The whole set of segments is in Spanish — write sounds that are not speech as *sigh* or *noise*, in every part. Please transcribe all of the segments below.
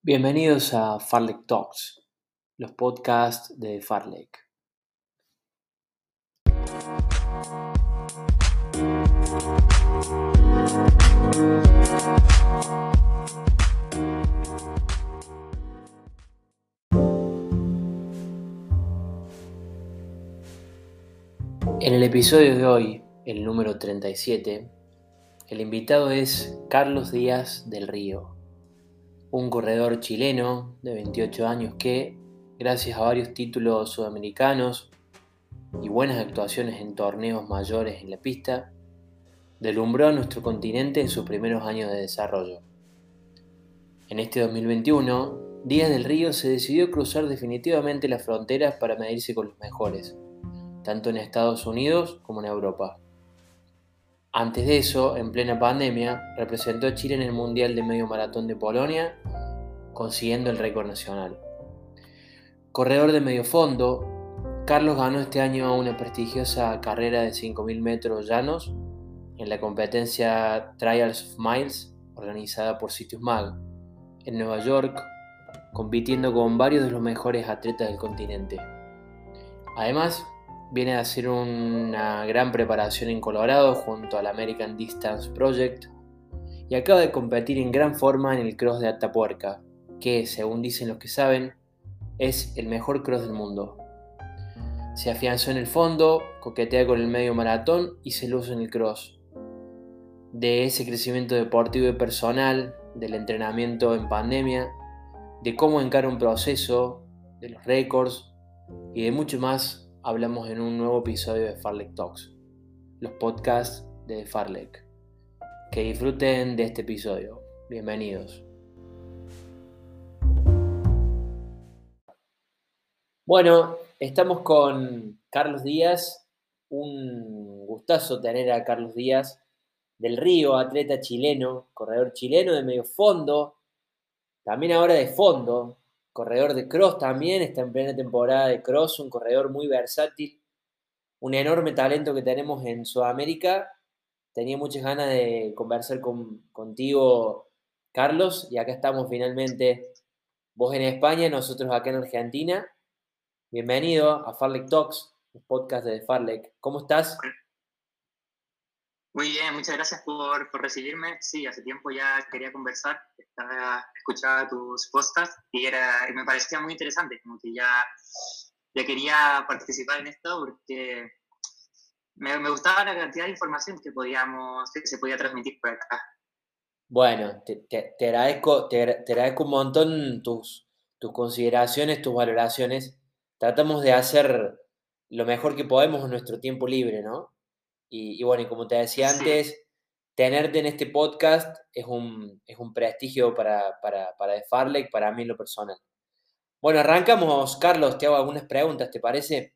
Bienvenidos a Farlek Talks, los podcasts de Farlek. En el episodio de hoy, el número 37, el invitado es Carlos Díaz del Río un corredor chileno de 28 años que, gracias a varios títulos sudamericanos y buenas actuaciones en torneos mayores en la pista, delumbró a nuestro continente en sus primeros años de desarrollo. En este 2021, Díaz del Río se decidió cruzar definitivamente las fronteras para medirse con los mejores, tanto en Estados Unidos como en Europa. Antes de eso, en plena pandemia, representó a Chile en el Mundial de Medio Maratón de Polonia, consiguiendo el récord nacional. Corredor de medio fondo, Carlos ganó este año una prestigiosa carrera de 5.000 metros llanos en la competencia Trials of Miles organizada por Sitius Mag en Nueva York, compitiendo con varios de los mejores atletas del continente. Además, Viene a hacer una gran preparación en Colorado junto al American Distance Project y acaba de competir en gran forma en el cross de Atapuerca, que, según dicen los que saben, es el mejor cross del mundo. Se afianzó en el fondo, coquetea con el medio maratón y se luce en el cross. De ese crecimiento deportivo y personal, del entrenamiento en pandemia, de cómo encara un proceso, de los récords y de mucho más hablamos en un nuevo episodio de Farlek Talks, los podcasts de Farlek. Que disfruten de este episodio. Bienvenidos. Bueno, estamos con Carlos Díaz. Un gustazo tener a Carlos Díaz del Río, atleta chileno, corredor chileno de medio fondo, también ahora de fondo, corredor de cross también, está en plena temporada de cross, un corredor muy versátil, un enorme talento que tenemos en Sudamérica. Tenía muchas ganas de conversar contigo, Carlos, y acá estamos finalmente, vos en España, nosotros acá en Argentina. Bienvenido a Farlek Talks, el podcast de Farlek. ¿Cómo estás? Muy bien, muchas gracias por, por, recibirme. Sí, hace tiempo ya quería conversar, estaba, escuchaba tus podcasts y, era, me parecía muy interesante, como que ya, ya quería participar en esto porque me, me, gustaba la cantidad de información que, podíamos, que se podía transmitir por acá. Bueno, te, te, te agradezco, te, agradezco un montón tus, tus consideraciones, tus valoraciones. Tratamos de hacer lo mejor que podemos en nuestro tiempo libre, ¿no? Y, bueno, y como te decía antes, tenerte en este podcast es un, es un prestigio para, para, para Farlek, para mí en lo personal. Bueno, arrancamos, Carlos, te hago algunas preguntas, ¿te parece?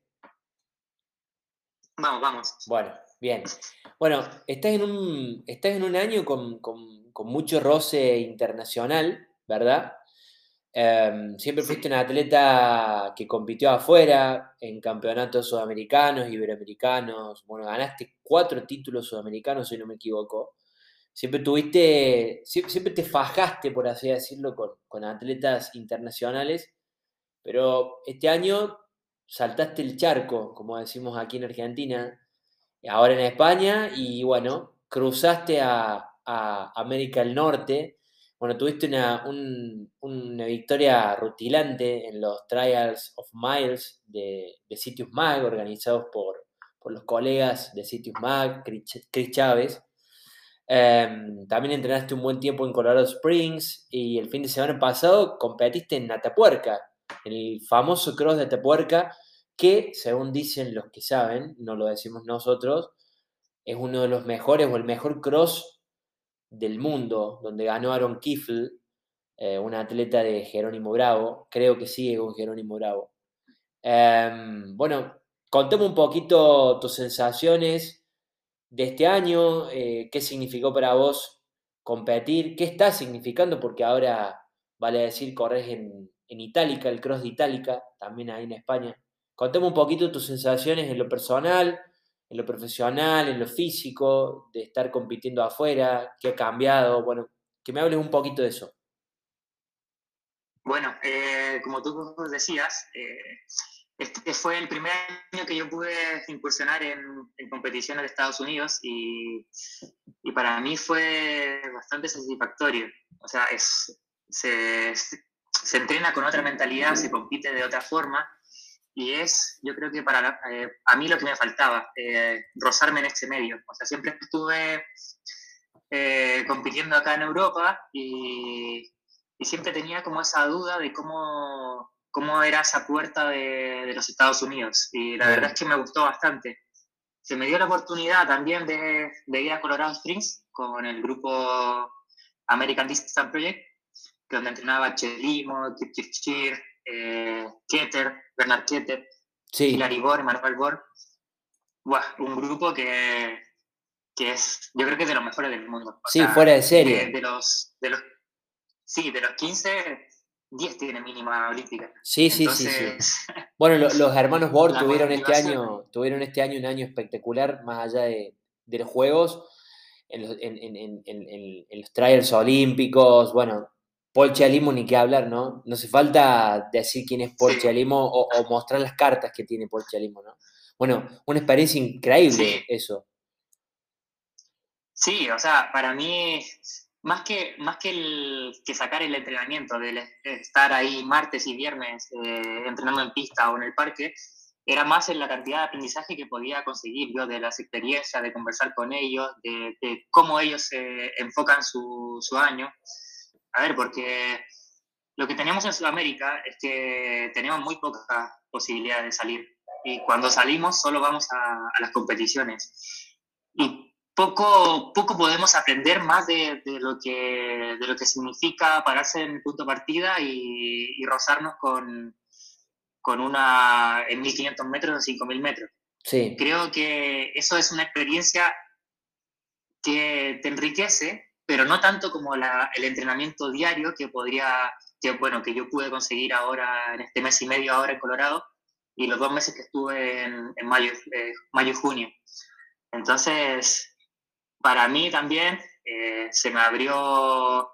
Vamos, vamos. Bueno, bien. Bueno, estás en un, estás en un año con, con, con mucho roce internacional, ¿verdad? Em, siempre fuiste un atleta que compitió afuera en campeonatos sudamericanos, iberoamericanos. Bueno, ganaste cuatro títulos sudamericanos, si no me equivoco. Siempre tuviste, siempre, te fajaste, por así decirlo, con, con atletas internacionales. Pero este año saltaste el charco, como decimos aquí en Argentina, ahora en España, y bueno, cruzaste a América del Norte bueno, tuviste una, una, victoria rutilante en los Trials of Miles de, de Sitius Mag, organizados por, por, los colegas de Sitius Mag, Chris Chávez. Em, también entrenaste un buen tiempo en Colorado Springs y el fin de semana pasado competiste en Atapuerca, el famoso cross de Atapuerca, que según dicen los que saben, no lo decimos nosotros, es uno de los mejores o el mejor cross del mundo, donde ganó Aaron Kiffle, eh, un atleta de Jerónimo Bravo, creo que sigue con Jerónimo Bravo. Em, bueno, contame un poquito tus sensaciones de este año, eh, qué significó para vos competir, qué está significando, porque ahora, vale decir, corres en, en Itálica, el cross de Itálica, también ahí en España. Contame un poquito tus sensaciones en lo personal, en lo profesional, en lo físico, de estar compitiendo afuera, qué ha cambiado, bueno, que me hables un poquito de eso. Bueno, eh, como tú decías, eh, este fue el primer año que yo pude incursionar en, competiciones de Estados Unidos y, y, para mí fue bastante satisfactorio. O sea, es, se, se entrena con otra mentalidad, se compite de otra forma y es, yo creo que para eh, a mí lo que me faltaba, eh, rozarme en ese medio. O sea, siempre estuve eh, compitiendo acá en Europa y, siempre tenía como esa duda de cómo, cómo era esa puerta de, de los Estados Unidos. Y la verdad es que me gustó bastante. Se me dio la oportunidad también de, de ir a Colorado Springs con el grupo American Distance Project, donde entrenaba Chelimo, Kirchir, eh, Keter, Bernard Keter, sí. Hilary Bor, Manuel Bor. un grupo que, que, es, yo creo que es de los mejores del mundo. sí, fuera de serie. De, los, de los, sí, de los 15, 10 tiene mínima olímpica. Sí, sí, sí, sí. *laughs* Bueno, los hermanos *laughs* Bor tuvieron este, año, tuvieron este año un año espectacular, más allá de, de los Juegos. En los, en, en, en los trials olímpicos, bueno, Chalimo ni qué hablar, ¿no? No hace falta decir quién es Paul Chalimo o, mostrar las cartas que tiene Paul Chalimo, ¿no? Bueno, una experiencia increíble eso. Sí, o sea, para mí, más que, más que, el, que sacar el entrenamiento, de estar ahí martes y viernes eh, entrenando en pista o en el parque, era más en la cantidad de aprendizaje que podía conseguir yo de las experiencias, de conversar con ellos, de, cómo ellos enfocan su, su año. A ver, porque lo que tenemos en Sudamérica es que tenemos muy poca posibilidad de salir. Y cuando salimos solo vamos a, las competiciones. Y poco, poco podemos aprender más de, lo que, de lo que significa pararse en el punto de partida y, rozarnos con, con una en 1500 metros o 5000 metros. Sí. Creo que eso es una experiencia que te enriquece pero no tanto como el entrenamiento diario que podría, que, bueno, que yo pude conseguir ahora en este mes y medio ahora en Colorado y los dos meses que estuve en, mayo, eh, mayo y junio. Entonces, para mí también eh, se me abrió,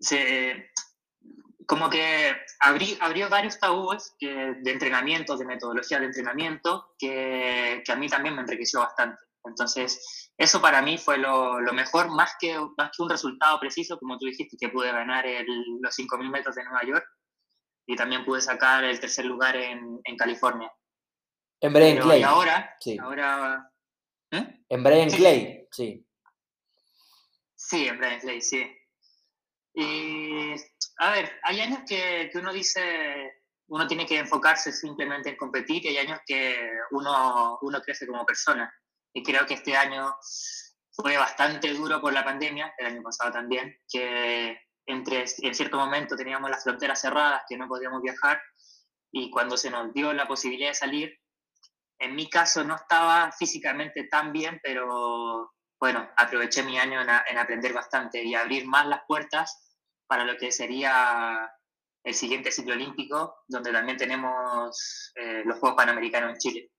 se, como que abrí, abrió varios tabúes de entrenamiento, de metodología de entrenamiento, que, que a mí también me enriqueció bastante. Entonces, eso para mí fue lo, mejor, más que, más que un resultado preciso, como tú dijiste, que pude ganar los 5.000 metros de Nueva York y también pude sacar el tercer lugar en, California. En Brian Clay. Y ahora, sí. ahora ¿eh? En Brian Clay, sí. Sí, en Brian Clay, sí. Y, a ver, hay años que, que uno dice, uno tiene que enfocarse simplemente en competir y hay años que uno, uno crece como persona. Y creo que este año fue bastante duro por la pandemia, el año pasado también, que entre, en cierto momento teníamos las fronteras cerradas, que no podíamos viajar, y cuando se nos dio la posibilidad de salir, en mi caso no estaba físicamente tan bien, pero bueno, aproveché mi año en, aprender bastante y abrir más las puertas para lo que sería el siguiente ciclo olímpico, donde también tenemos eh, los Juegos Panamericanos en Chile.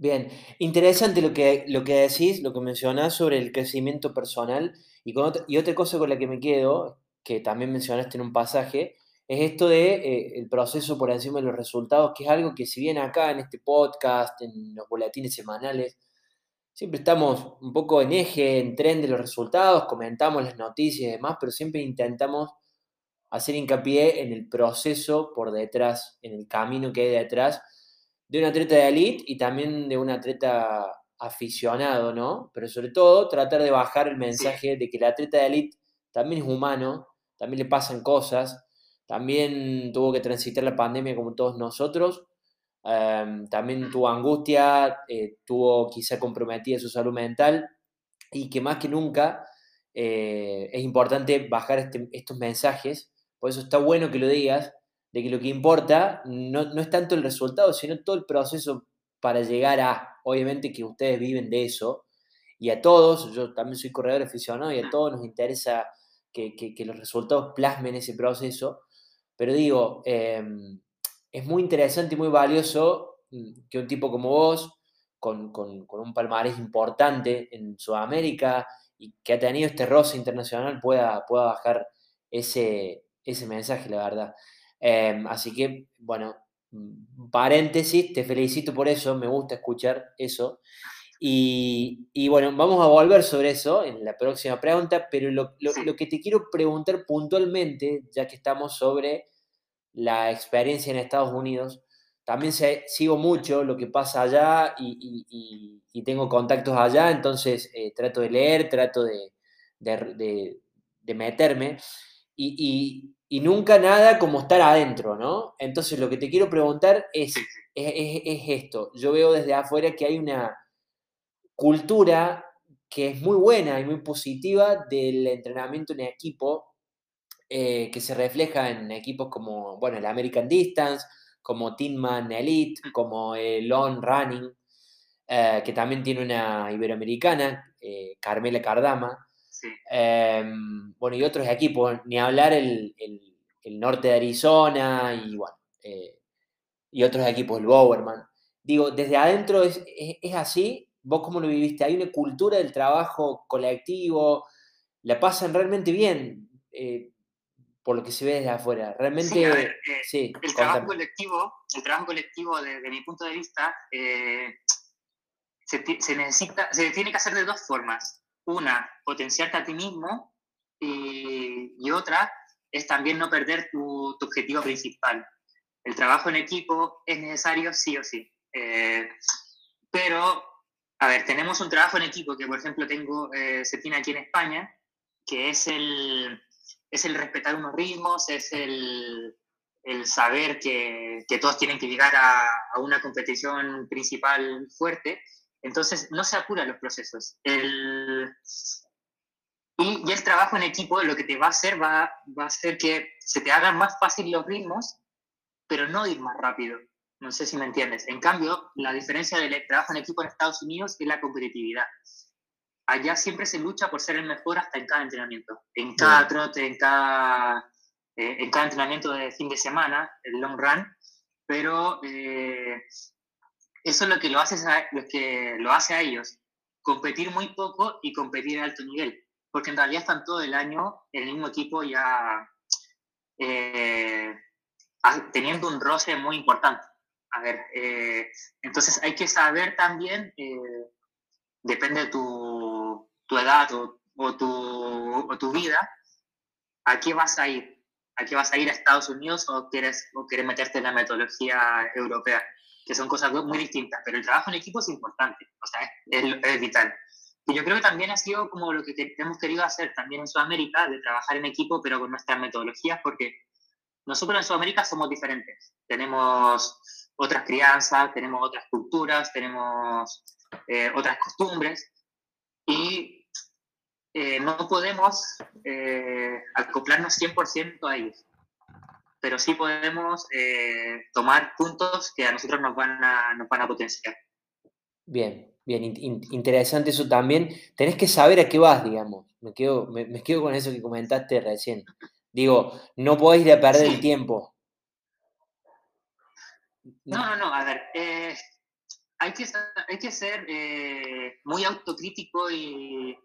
Bien, interesante lo que, lo que decís, lo que mencionás sobre el crecimiento personal. Y, y otra cosa con la que me quedo, que también mencionaste en un pasaje, es esto de eh, proceso por encima de los resultados, que es algo que si bien acá en este podcast, en los boletines semanales, siempre estamos un poco en eje, en tren de los resultados, comentamos las noticias y demás, pero siempre intentamos hacer hincapié en el proceso por detrás, en el camino que hay detrás de un atleta de elite y también de un atleta aficionado, ¿no? Pero sobre todo tratar de bajar el mensaje de que el atleta de elite también es humano, también le pasan cosas, también tuvo que transitar la pandemia como todos nosotros, em, también tuvo angustia, eh, tuvo quizá comprometida su salud mental y que más que nunca eh, es importante bajar este, estos mensajes, por eso está bueno que lo digas, de que lo que importa no, no, es tanto el resultado, sino todo el proceso para llegar a, obviamente que ustedes viven de eso, y a todos, yo también soy corredor aficionado y a todos nos interesa que, que, los resultados plasmen ese proceso, pero digo, em, es muy interesante y muy valioso mm, que un tipo como vos, con, con, con, un palmarés importante en Sudamérica y que ha tenido este roce internacional, pueda, pueda bajar ese, ese mensaje, la verdad. Em, así que, bueno, paréntesis, te felicito por eso, me gusta escuchar eso. Y, bueno, vamos a volver sobre eso en la próxima pregunta, pero lo, que te quiero preguntar puntualmente, ya que estamos sobre la experiencia en Estados Unidos, también sigo mucho lo que pasa allá y, tengo contactos allá, entonces eh, trato de leer, trato de, meterme y, nunca nada como estar adentro, ¿no? Entonces lo que te quiero preguntar es, es esto, yo veo desde afuera que hay una cultura que es muy buena y muy positiva del entrenamiento en equipo, eh, que se refleja en equipos como, bueno, el American Distance, como Teamman Elite, mm. como el Long Running, eh, que también tiene una iberoamericana, eh, Carmela Cardama. Em, bueno, y otros equipos, ni hablar el, norte de Arizona y bueno, y otros equipos, el Bowerman. Digo, desde adentro es, es así ¿Vos cómo lo viviste? ¿Hay una cultura del trabajo colectivo? ¿La pasan realmente bien? Eh, por lo que se ve desde afuera. Realmente, sí, eh, el, trabajo colectivo, el trabajo colectivo, desde mi punto de vista, eh, se, necesita, se tiene que hacer de dos formas. Una, potenciarte a ti mismo y, otra es también no perder tu, objetivo principal. El trabajo en equipo es necesario sí o sí. pero a ver, tenemos un trabajo en equipo que, por ejemplo, tengo, eh, se tiene aquí en España, que es el, es el respetar unos ritmos, es el, el saber que, que, todos tienen que llegar a, a, una competición principal fuerte. Entonces, no se apuran los procesos. El, y, y, el trabajo en equipo lo que te va a hacer va, va a hacer que se te hagan más fácil los ritmos, pero no ir más rápido. No sé si me entiendes. En cambio, la diferencia del trabajo en equipo en Estados Unidos es la competitividad. Allá siempre se lucha por ser el mejor hasta en cada entrenamiento. En cada trote, en cada, eh, en cada entrenamiento de fin de semana, el long run. Pero eh, eso es lo que lo, hace a, lo que lo hace a ellos. Competir muy poco y competir a alto nivel. Porque en realidad están todo el año en el mismo equipo ya eh, teniendo un roce muy importante. A ver, eh, entonces hay que saber también, eh, depende de tu, tu edad o, tu, o, tu, vida, a qué vas a ir. ¿A qué vas a ir a Estados Unidos o quieres, o quieres meterte en la metodología europea? Que son cosas muy distintas, pero el trabajo en equipo es importante, o sea, es, es vital. Y yo creo que también ha sido como lo que hemos querido hacer también en Sudamérica, de trabajar en equipo, pero con nuestras metodologías, porque nosotros en Sudamérica somos diferentes. Tenemos otras crianzas, tenemos otras culturas, tenemos eh, otras costumbres y eh, no podemos eh, acoplarnos 100% a ellos, pero sí podemos tomar puntos que a nosotros nos van a, nos van a potenciar. Bien, bien, interesante eso también. Tenés que saber a qué vas, digamos. Me quedo, me, quedo con eso que comentaste recién. Digo, no podés ir a perder el tiempo. No, no, no, a ver, eh, hay, que, hay que ser eh, muy autocrítico y,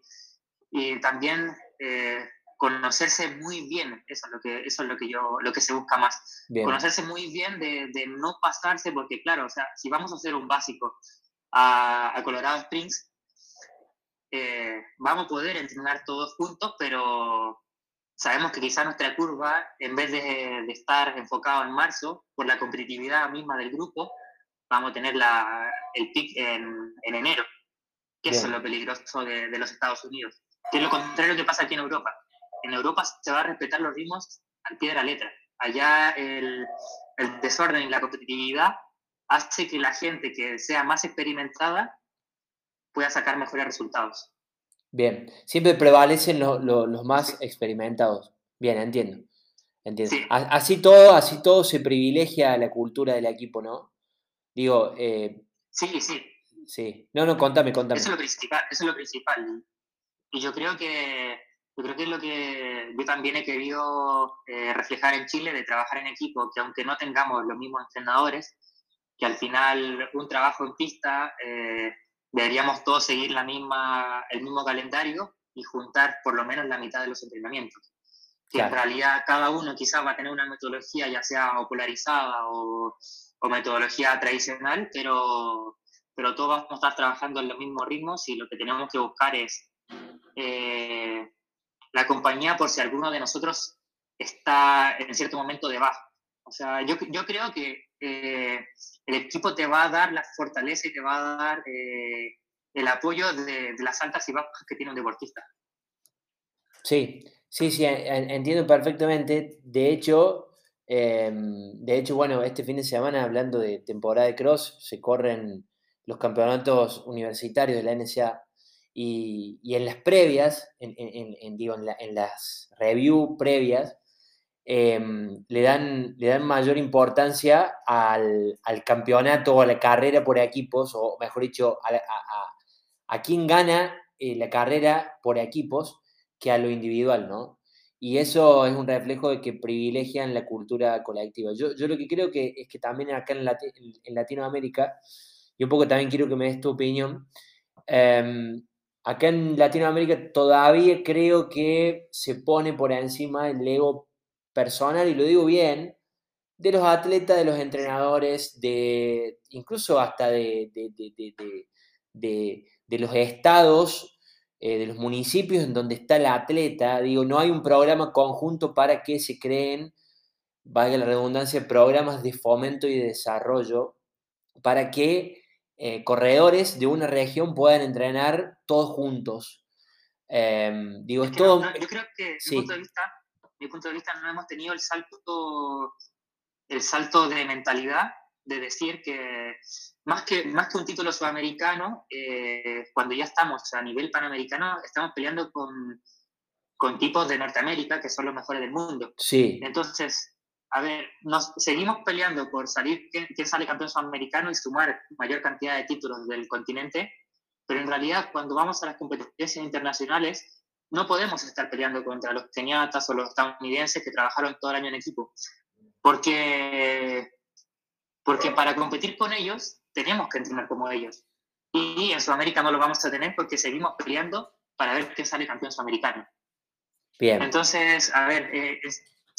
y también eh, conocerse muy bien, eso es lo que, eso es lo que, yo, lo que se busca más. Conocerse muy bien de, de, no pasarse, porque claro, o sea, si vamos a hacer un básico a, a Colorado Springs, vamos a poder entrenar todos juntos, pero sabemos que quizá nuestra curva, en vez de, estar enfocado en marzo, por la competitividad misma del grupo, vamos a tener la, el pic en, en enero, que eso es lo peligroso de, de, los Estados Unidos, que es lo contrario que pasa aquí en Europa. En Europa se va a respetar los ritmos al pie de la letra. Allá el, el desorden y la competitividad hace que la gente que sea más experimentada pueda sacar mejores resultados. Bien, siempre prevalecen los más experimentados. Bien, entiendo. entiendo. Así, todo, así todo se privilegia la cultura del equipo, ¿no? Digo, eh, sí, sí. Sí. No, no, contame, contame. Eso es lo principal. Eso es lo principal. Y yo creo que, yo creo que es lo que yo también he querido eh, reflejar en Chile, de trabajar en equipo, que aunque no tengamos los mismos entrenadores, que al final un trabajo en pista eh, deberíamos todos seguir la misma, el mismo calendario y juntar por lo menos la mitad de los entrenamientos. que en realidad cada uno quizás va a tener una metodología ya sea polarizada o, o metodología tradicional, pero, pero todos vamos a estar trabajando en los mismos ritmos y lo que tenemos que buscar es eh, la compañía por si alguno de nosotros está en cierto momento de baja. O sea, yo, yo creo que eh, el equipo te va a dar la fortaleza y te va a dar eh, el apoyo de, las altas y bajas que tiene un deportista. Sí, sí, sí, entiendo perfectamente. De hecho, em, de hecho, bueno, este fin de semana, hablando de temporada de cross, se corren los campeonatos universitarios de la NSA y, en las previas, en, digo, en, las review previas, Em, le, dan, le dan mayor importancia al, campeonato o a la carrera por equipos, o mejor dicho, a, a, quién gana eh, la carrera por equipos que a lo individual, ¿no? Y eso es un reflejo de que privilegian la cultura colectiva. Yo, yo lo que creo que es que también acá en, en Latinoamérica, y un poco también quiero que me des tu opinión, eh, acá en Latinoamérica todavía creo que se pone por encima el ego personal, y lo digo bien, de los atletas, de los entrenadores, de incluso hasta de, de, los estados, eh, de los municipios en donde está el atleta. Digo, no hay un programa conjunto para que se creen, valga la redundancia, programas de fomento y de desarrollo para que eh, corredores de una región puedan entrenar todos juntos. Em, digo, es, todo... yo creo que, sí. punto de vista, mi punto de vista, no hemos tenido el salto, el salto de mentalidad de decir que más que, más que un título sudamericano, eh, cuando ya estamos a nivel panamericano, estamos peleando con, con tipos de Norteamérica que son los mejores del mundo. Sí. Entonces, a ver, nos seguimos peleando por salir, quién, quién sale campeón sudamericano y sumar mayor cantidad de títulos del continente, pero en realidad cuando vamos a las competencias internacionales, no podemos estar peleando contra los keniatas o los estadounidenses que trabajaron todo el año en equipo, porque, porque para competir con ellos tenemos que entrenar como ellos. Y en Sudamérica no lo vamos a tener porque seguimos peleando para ver qué sale campeón sudamericano. Bien. Entonces, a ver, eh,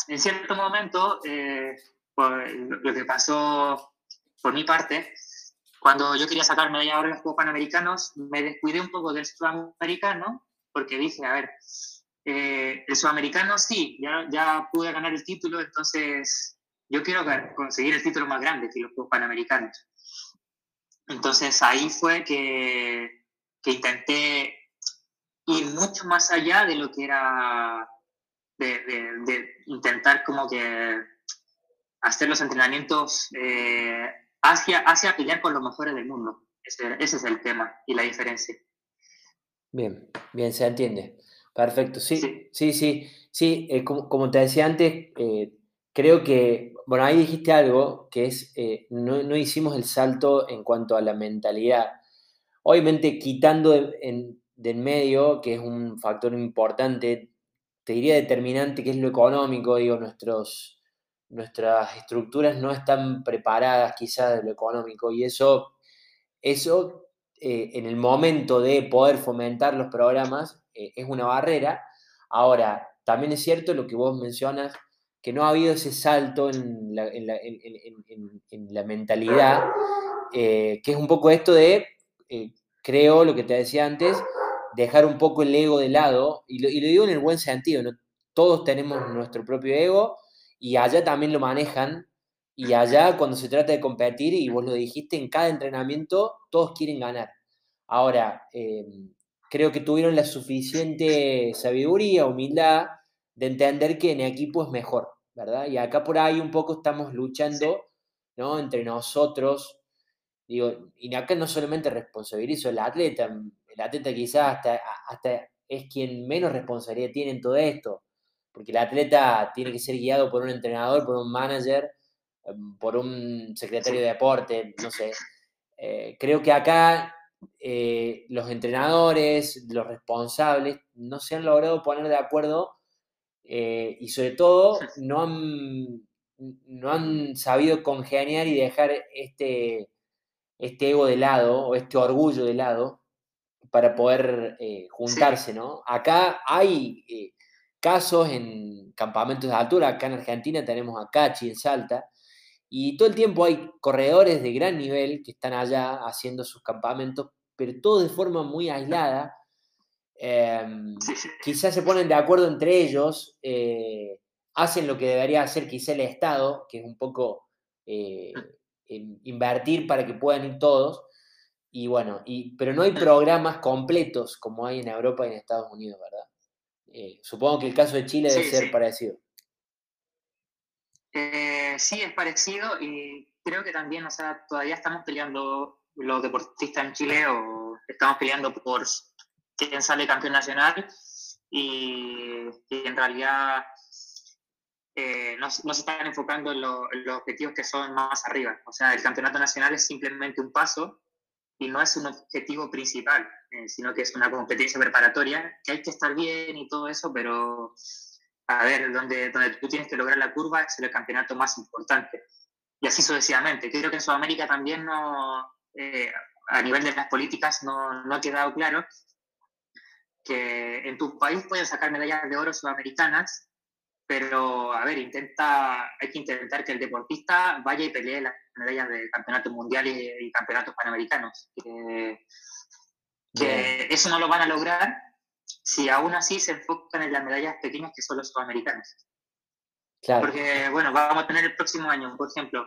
en cierto momento, eh, lo que pasó por mi parte, cuando yo quería sacarme de ahora los Juegos Panamericanos, me descuidé un poco del sudamericano porque dije, a ver, eh, el sudamericano sí, ya, ya pude ganar el título, entonces yo quiero conseguir el título más grande que los Juegos Panamericanos. Entonces ahí fue que, que, intenté ir mucho más allá de lo que era de, de, intentar como que hacer los entrenamientos eh, hacia, hacia pelear con los mejores del mundo. Ese, ese es el tema y la diferencia. Bien, bien, se entiende. Perfecto, sí, sí, sí, sí, eh, como, te decía antes, eh, creo que, bueno, ahí dijiste algo que es, no, no, hicimos el salto en cuanto a la mentalidad. Obviamente quitando de, en, del medio, que es un factor importante, te diría determinante, que es lo económico, digo, nuestros, nuestras estructuras no están preparadas quizás de lo económico y eso, eso eh, en el momento de poder fomentar los programas eh, es una barrera. Ahora, también es cierto lo que vos mencionas, que no ha habido ese salto en la, en la, en, la mentalidad, eh, que es un poco esto de, creo, lo que te decía antes, dejar un poco el ego de lado, y lo, y lo digo en el buen sentido, ¿no? todos tenemos nuestro propio ego y allá también lo manejan y allá cuando se trata de competir, y vos lo dijiste, en cada entrenamiento todos quieren ganar. Ahora, em, creo que tuvieron la suficiente sabiduría, humildad de entender que en equipo es mejor, ¿verdad? Y acá por ahí un poco estamos luchando, ¿no? Entre nosotros. Digo, y acá no solamente responsabilizo al atleta, el atleta quizás hasta, es quien menos responsabilidad tiene en todo esto, porque el atleta tiene que ser guiado por un entrenador, por un manager, Em, por un secretario de deporte, no sé. Eh, creo que acá eh, los entrenadores, los responsables, no se han logrado poner de acuerdo eh, y sobre todo no han, no han sabido congeniar y dejar este, este ego de lado o este orgullo de lado para poder juntarse, ¿no? Acá hay casos en campamentos de altura. Acá en Argentina tenemos a Cachi en Salta. Y todo el tiempo hay corredores de gran nivel que están allá haciendo sus campamentos, pero todo de forma muy aislada. Em, quizás se ponen de acuerdo entre ellos, eh, hacen lo que debería hacer quizá el Estado, que es un poco eh, invertir para que puedan ir todos. Y bueno, y, pero no hay programas completos como hay en Europa y en Estados Unidos, ¿verdad? Eh, supongo que el caso de Chile debe ser parecido. Eh, sí, es parecido y creo que también, o sea, todavía estamos peleando los deportistas en Chile o estamos peleando por quién sale campeón nacional y, en realidad eh, no, se están enfocando en, en, los objetivos que son más arriba. O sea, el campeonato nacional es simplemente un paso y no es un objetivo principal, eh, sino que es una competencia preparatoria, que hay que estar bien y todo eso, pero a ver, donde, donde tú tienes que lograr la curva es el campeonato más importante. Y así sucesivamente. Creo que en Sudamérica también no, eh, a nivel de las políticas no, no ha quedado claro que en tu país pueden sacar medallas de oro sudamericanas, pero a ver, intenta, hay que intentar que el deportista vaya y pelee las medallas de campeonatos mundiales y, campeonatos panamericanos. Que, eso no lo van a lograr si aún así se enfocan en las medallas pequeñas que son los sudamericanos. Porque, bueno, vamos a tener el próximo año, por ejemplo,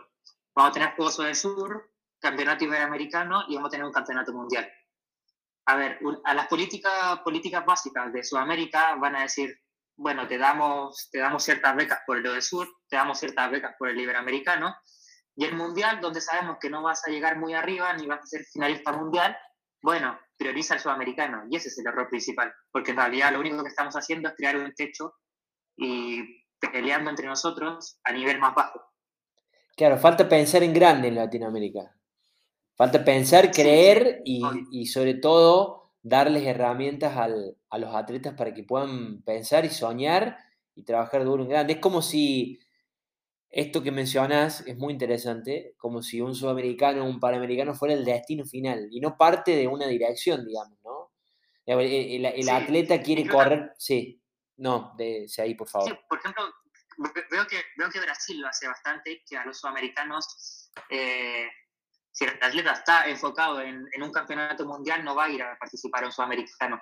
vamos a tener Juegos del Sur, Campeonato Iberoamericano y vamos a tener un Campeonato Mundial. A ver, a las políticas, políticas básicas de Sudamérica van a decir, bueno, te damos, te damos ciertas becas por el del sur, te damos ciertas becas por el iberoamericano, y el mundial, donde sabemos que no vas a llegar muy arriba ni vas a ser finalista mundial, bueno, prioriza el sudamericano, y ese es el error principal, porque en realidad lo único que estamos haciendo es crear un techo y peleando entre nosotros a nivel más bajo. Claro, falta pensar en grande en Latinoamérica. Falta pensar, creer y, y sobre todo darles herramientas a los atletas para que puedan pensar y soñar y trabajar duro en grande. Es como si esto que mencionas es muy interesante, como si un sudamericano o un panamericano fuera el destino final y no parte de una dirección, digamos, ¿no? El, atleta quiere correr, sí, no, de, ahí, por favor. Sí, por ejemplo, veo que, veo que Brasil lo hace bastante, que a los sudamericanos eh, si el atleta está enfocado en, un campeonato mundial, no va a ir a participar en sudamericano,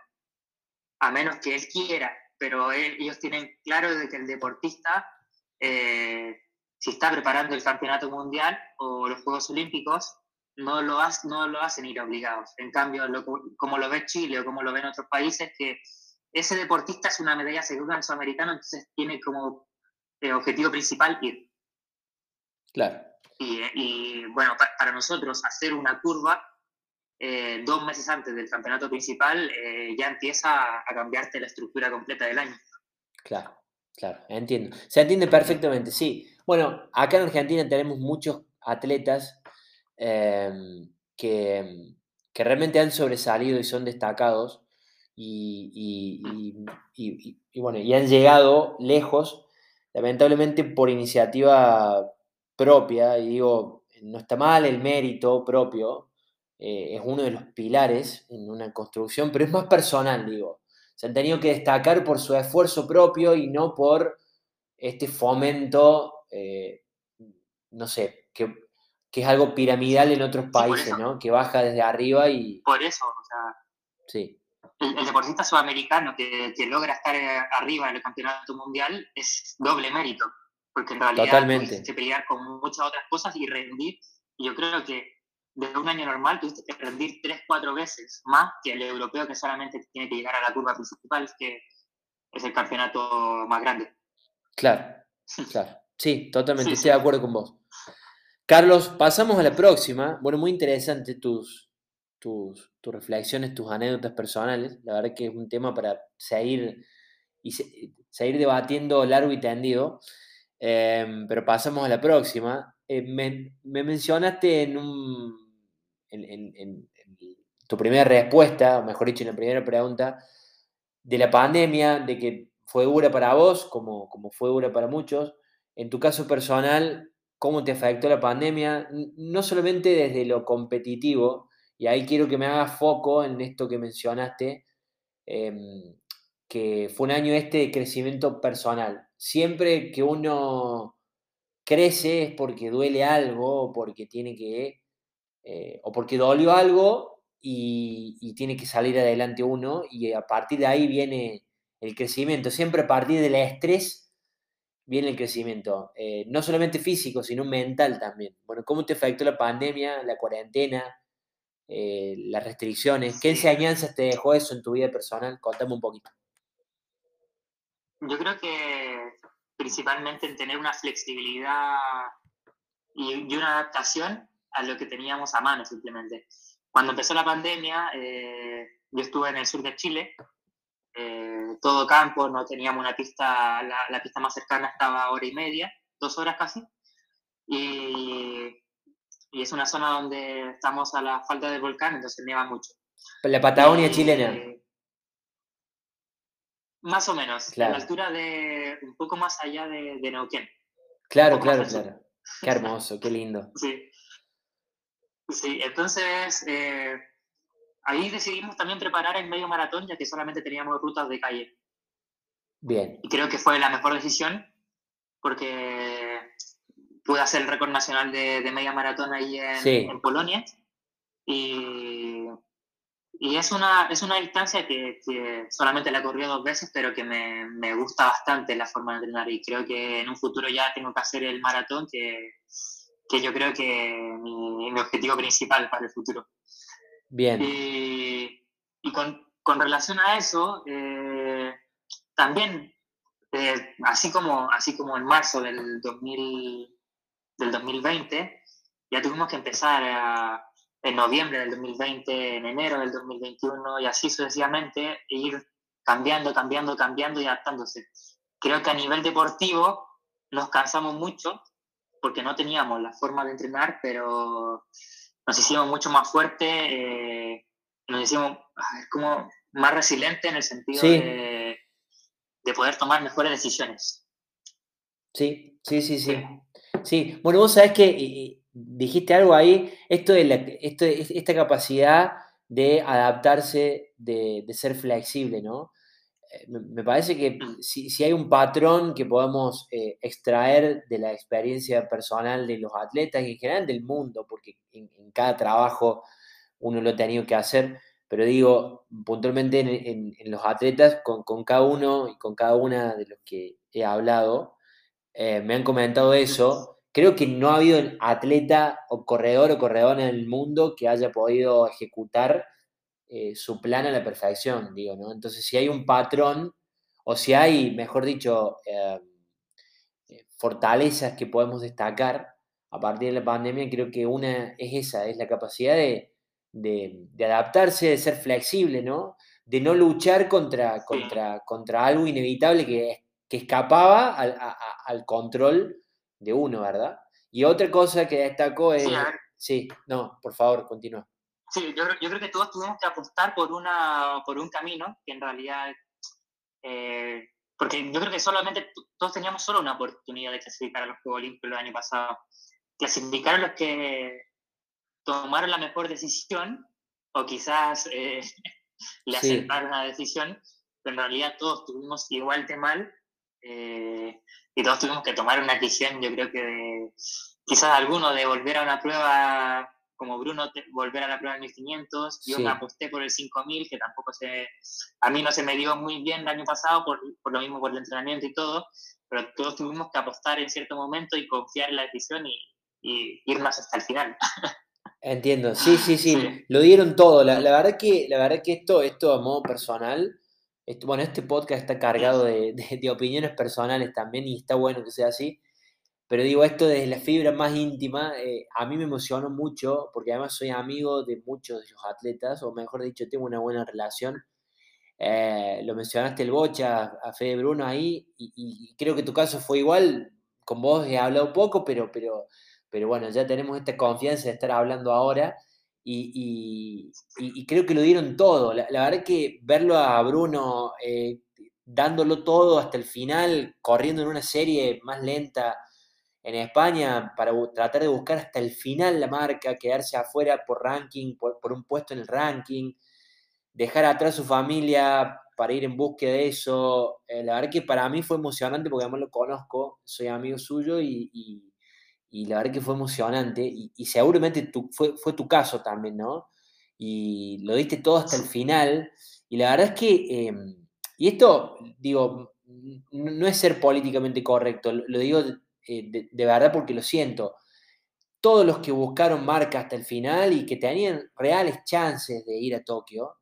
a menos que él quiera, pero ellos tienen claro de que el deportista, eh, si está preparando el campeonato mundial o los Juegos Olímpicos, no lo, no lo hacen ir obligados. En cambio, como lo ve Chile o como lo ven otros países, que ese deportista es una medalla segura en sudamericano, entonces tiene como eh, objetivo principal ir. Claro. Y, bueno, para nosotros hacer una curva eh, dos meses antes del campeonato principal eh, ya empieza a cambiarte la estructura completa del año. Claro, claro, entiendo. Se entiende perfectamente, sí. Bueno, acá en Argentina tenemos muchos atletas em, que, que, realmente han sobresalido y son destacados y, y, y, bueno, y han llegado lejos, lamentablemente por iniciativa propia, y digo, no está mal el mérito propio, eh, es uno de los pilares en una construcción, pero es más personal, digo. Se han tenido que destacar por su esfuerzo propio y no por este fomento, eh, no sé, que, es algo piramidal en otros países, ¿no? Que baja desde arriba y... Por eso, o sea... Sí. El, deportista sudamericano que, que logra estar eh, arriba en el campeonato mundial es doble mérito porque en realidad Totalmente. tuviste que pelear con muchas otras cosas y rendir. Y yo creo que de un año normal tuviste que rendir tres, cuatro veces más que el europeo que solamente tiene que llegar a la curva principal, que es el campeonato más grande. Claro, claro. Sí, totalmente, estoy de acuerdo con vos. Carlos, pasamos a la próxima. Bueno, muy interesante tus, tus, tus reflexiones, tus anécdotas personales. La verdad que es un tema para seguir y seguir debatiendo largo y tendido. Em, pero pasamos a la próxima. Eh, me, mencionaste en, tu primera respuesta, o mejor dicho, en la primera pregunta, de la pandemia, de que fue dura para vos, como, como fue dura para muchos. En tu caso personal, ¿cómo te afectó la pandemia? No solamente desde lo competitivo, y ahí quiero que me hagas foco en esto que mencionaste, em, que fue un año este de crecimiento personal. Siempre que uno crece es porque duele algo, o porque tiene que, eh, o porque dolió algo y, tiene que salir adelante uno, y a partir de ahí viene el crecimiento. Siempre a partir del estrés viene el crecimiento, eh, no solamente físico, sino mental también. Bueno, ¿cómo te afectó la pandemia, la cuarentena, eh, las restricciones? ¿Qué enseñanzas te dejó eso en tu vida personal? Contame un poquito. Yo creo que principalmente en tener una flexibilidad y, una adaptación a lo que teníamos a mano simplemente. Cuando empezó la pandemia, eh, yo estuve en el sur de Chile, eh, todo campo, no teníamos una pista, la, pista más cercana estaba a hora y media, dos horas casi, y, y, es una zona donde estamos a la falta del volcán, entonces nieva mucho. La Patagonia chilena. Más o menos, a la altura de un poco más allá de, de Neuquén. Claro, claro, claro. Qué hermoso, qué lindo. *laughs* Sí. Sí, entonces eh, ahí decidimos también preparar el medio maratón, ya que solamente teníamos rutas de calle. Bien. Y creo que fue la mejor decisión, porque pude hacer el récord nacional de, de media maratón ahí en, en Polonia. Y y es una, es una distancia que, solamente la corrido dos veces, pero que me, me, gusta bastante la forma de entrenar y creo que en un futuro ya tengo que hacer el maratón, que, que yo creo que mi, mi objetivo principal para el futuro. Bien. Y, y con, con, relación a eso, eh, también, eh, así, como, así como en marzo del, 2000, del 2020, ya tuvimos que empezar a en noviembre del 2020, en enero del 2021 y así sucesivamente, e ir cambiando, cambiando, cambiando y adaptándose. Creo que a nivel deportivo nos cansamos mucho porque no teníamos la forma de entrenar, pero nos hicimos mucho más fuertes, eh, nos hicimos como más resilientes en el sentido de, de, poder tomar mejores decisiones. Sí, sí, sí, sí. Sí, bueno, vos sabés que dijiste algo ahí, esto de, la, esto, esta capacidad de adaptarse, de, ser flexible, ¿no? Eh, me parece que mm. si, hay un patrón que podemos eh, extraer de la experiencia personal de los atletas y en general del mundo, porque en, cada trabajo uno lo ha tenido que hacer, pero digo, puntualmente en, los atletas, con, cada uno y con cada una de los que he hablado, eh, me han comentado eso, creo que no ha habido atleta o corredor o corredora en el mundo que haya podido ejecutar eh, su plan a la perfección, digo, ¿no? Entonces, si hay un patrón, o si hay, mejor dicho, em, eh, fortalezas que podemos destacar a partir de la pandemia, creo que una es esa, es la capacidad de, adaptarse, de ser flexible, ¿no? De no luchar contra, contra, contra algo inevitable que, que escapaba al, al control de uno, ¿verdad? Y otra cosa que destacó es... Sí, no, por favor, continúa. Sí, yo, yo, creo que todos tuvimos que apostar por, una, por un camino que en realidad... Eh, porque yo creo que solamente todos teníamos solo una oportunidad de clasificar a los Juegos Olímpicos el año pasado. Clasificaron los que tomaron la mejor decisión o quizás eh, *laughs* le aceptaron la decisión, pero en realidad todos tuvimos igual de mal eh, y todos tuvimos que tomar una decisión, yo creo que quizás alguno de volver a una prueba como Bruno, volver a la prueba del 1500, yo me aposté por el 5000, que tampoco se, a mí no se me dio muy bien el año pasado, por, por lo mismo por el entrenamiento y todo, pero todos tuvimos que apostar en cierto momento y confiar en la decisión y, y ir más hasta el final. *laughs* Entiendo, sí, sí, sí, lo dieron todo. La, la, verdad que, la verdad que esto, esto a modo personal, bueno, este podcast está cargado de, opiniones personales también y está bueno que sea así. Pero digo, esto desde la fibra más íntima, eh, a mí me emocionó mucho porque además soy amigo de muchos de los atletas, o mejor dicho, tengo una buena relación. Eh, lo mencionaste el Bocha, a Fede Bruno ahí, y, creo que tu caso fue igual. Con vos he hablado poco, pero, pero, pero bueno, ya tenemos esta confianza de estar hablando ahora. Y, creo que lo dieron todo. La, verdad que verlo a Bruno eh, dándolo todo hasta el final, corriendo en una serie más lenta en España para tratar de buscar hasta el final la marca, quedarse afuera por ranking, por, un puesto en el ranking, dejar atrás su familia para ir en búsqueda de eso, eh, la verdad que para mí fue emocionante porque además lo conozco, soy amigo suyo y, la verdad que fue emocionante y, seguramente fue, fue tu caso también, ¿no? Y lo diste todo hasta el final y la verdad es que, em, y esto, digo, no es ser políticamente correcto, lo digo eh, de, verdad porque lo siento. Todos los que buscaron marca hasta el final y que tenían reales chances de ir a Tokio,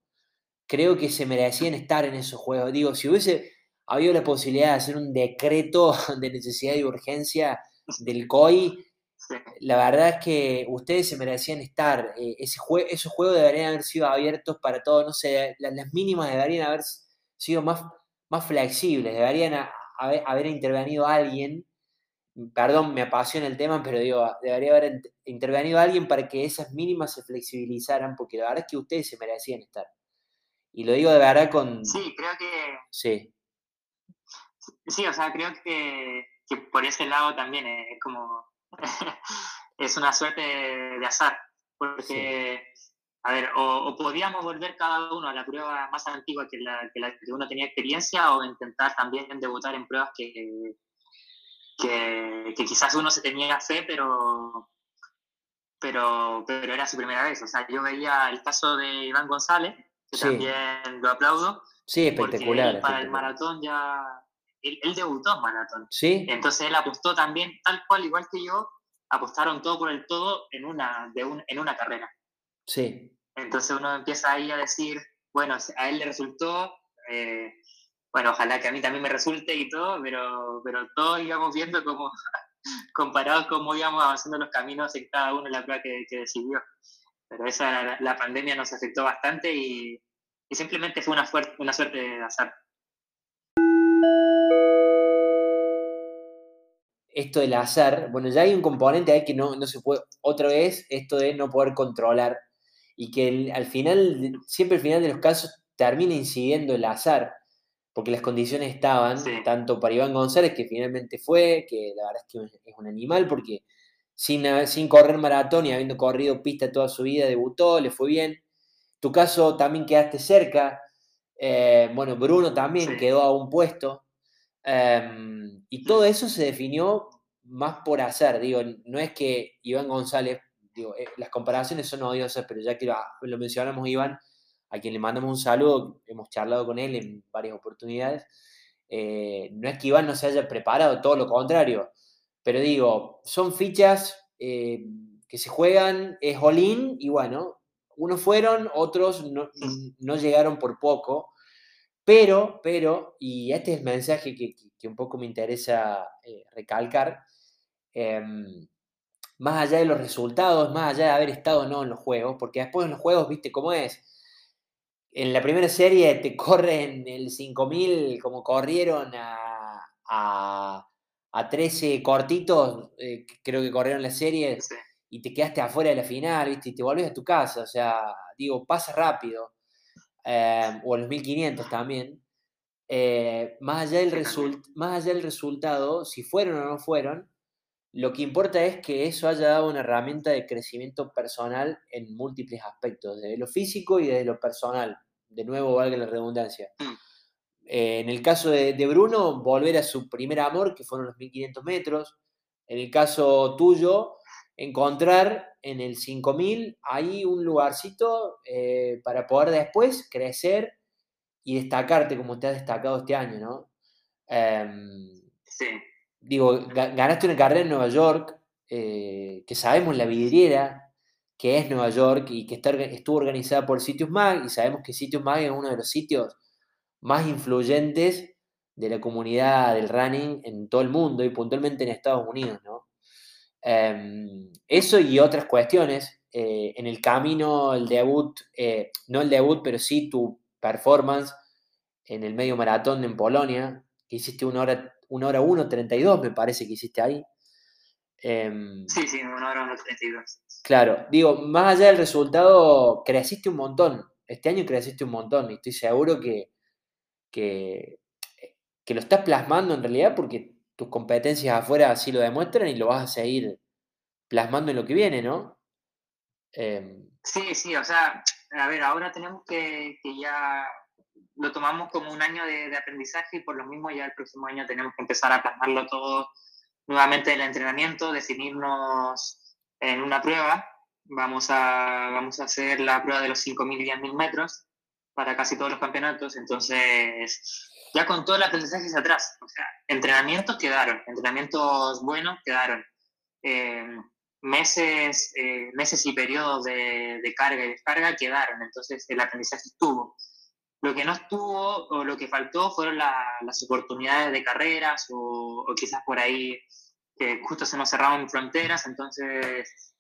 creo que se merecían estar en esos juegos. Digo, si hubiese habido la posibilidad de hacer un decreto *laughs* de necesidad y urgencia del COI, la verdad es que ustedes se merecían estar. Eh, ese esos juegos deberían haber sido abiertos para todos, no sé, las, mínimas deberían haber sido más, más flexibles, deberían haber, intervenido alguien. Perdón, me apasiona el tema, pero digo, debería haber intervenido alguien para que esas mínimas se flexibilizaran, porque la verdad es que ustedes se merecían estar. Y lo digo de verdad con... Sí, creo que... Sí. Sí, o sea, creo que, que por ese lado también es como... *laughs* es una suerte de azar, porque, a ver, o, podíamos volver cada uno a la prueba más antigua que la, que la, que uno tenía experiencia, o intentar también debutar en pruebas que, que, que quizás uno se tenía fe, pero, pero, pero era su primera vez. O sea, yo veía el caso de Iván González, que también lo aplaudo. Sí, espectacular. para el maratón ya. Él, debutó en maratón. Sí. Entonces él apostó también, tal cual, igual que yo, apostaron todo por el todo en una, de un, en una carrera. Sí. Entonces uno empieza ahí a decir, bueno, a él le resultó, eh, bueno, ojalá que a mí también me resulte y todo, pero, pero todos íbamos viendo cómo, *laughs* comparados cómo íbamos avanzando los caminos en cada uno la prueba que, que decidió pero esa, la, pandemia nos afectó bastante y, simplemente fue una, una suerte de azar. Esto del azar, bueno, ya hay un componente ahí que no, no se puede, otra vez, esto de no poder controlar y que al final, siempre al final de los casos termina incidiendo el azar, porque las condiciones estaban, tanto para Iván González, que finalmente fue, que la verdad es que es un animal, porque sin, correr maratón y habiendo corrido pista toda su vida, debutó, le fue bien. Tu caso también quedaste cerca. Eh, bueno, Bruno también quedó a un puesto. Em, y todo eso se definió más por hacer. Digo, no es que Iván González, digo, eh, las comparaciones son odiosas, pero ya que lo, mencionamos, Iván, a quien le mandamos un saludo, hemos charlado con él en varias oportunidades. Eh, no es que Iván no se haya preparado, todo lo contrario. Pero digo, son fichas eh, que se juegan, es all y bueno, unos fueron, otros no, llegaron por poco. Pero, pero, y este es el mensaje que, un poco me interesa eh, recalcar, em, más allá de los resultados, más allá de haber estado o no en los juegos, porque después en los juegos, viste cómo es. En la primera serie te *laughs* corren el 5000 como corrieron a a 13 cortitos, eh, creo que corrieron la serie, y te quedaste afuera de la final, ¿viste? Y te volvés a tu casa, o sea, digo, pasa rápido. Eh, o a los 1500 también. Eh, más, allá del más allá del resultado, si fueron o no fueron, lo que importa es que eso haya dado una herramienta de crecimiento personal en múltiples aspectos, desde lo físico y desde lo personal. De nuevo, valga la redundancia. Mm. Eh, en el caso de, Bruno, volver a su primer amor, que fueron los 1500 metros. En el caso tuyo, encontrar en el 5000 ahí un lugarcito eh, para poder después crecer y destacarte como te has destacado este año, ¿no? Em, sí. Digo, ganaste una carrera en Nueva York, eh, que sabemos la vidriera que es Nueva York y que está, estuvo organizada por Sitius Mag, y sabemos que Sitius Mag es uno de los sitios más influyentes de la comunidad del running en todo el mundo y puntualmente en Estados Unidos, ¿no? Em, eso y otras cuestiones. Eh, en el camino, el debut, eh, no el debut, pero sí tu performance en el medio maratón en Polonia, que hiciste una hora, una hora 1.32, me parece que hiciste ahí. Em, sí, sí, una hora 1.32. Claro, digo, más allá del resultado, creciste un montón. Este año creciste un montón y estoy seguro que, que, que lo estás plasmando en realidad porque tus competencias afuera así lo demuestran y lo vas a seguir plasmando en lo que viene, ¿no? Em, sí, sí, o sea, a ver, ahora tenemos que, ya lo tomamos como un año de, de, aprendizaje y por lo mismo ya el próximo año tenemos que empezar a plasmarlo todo nuevamente en el entrenamiento, definirnos en una prueba. Vamos a, vamos a hacer la prueba de los 5.000 y 10.000 metros para casi todos los campeonatos, entonces ya con todo el aprendizaje hacia atrás, entrenamientos quedaron, entrenamientos buenos quedaron. Eh, meses, eh, meses y periodos de, carga y descarga quedaron, entonces el aprendizaje estuvo. Lo que no estuvo o lo que faltó fueron la, las oportunidades de carreras o, o, quizás por ahí que justo se nos cerraron fronteras, entonces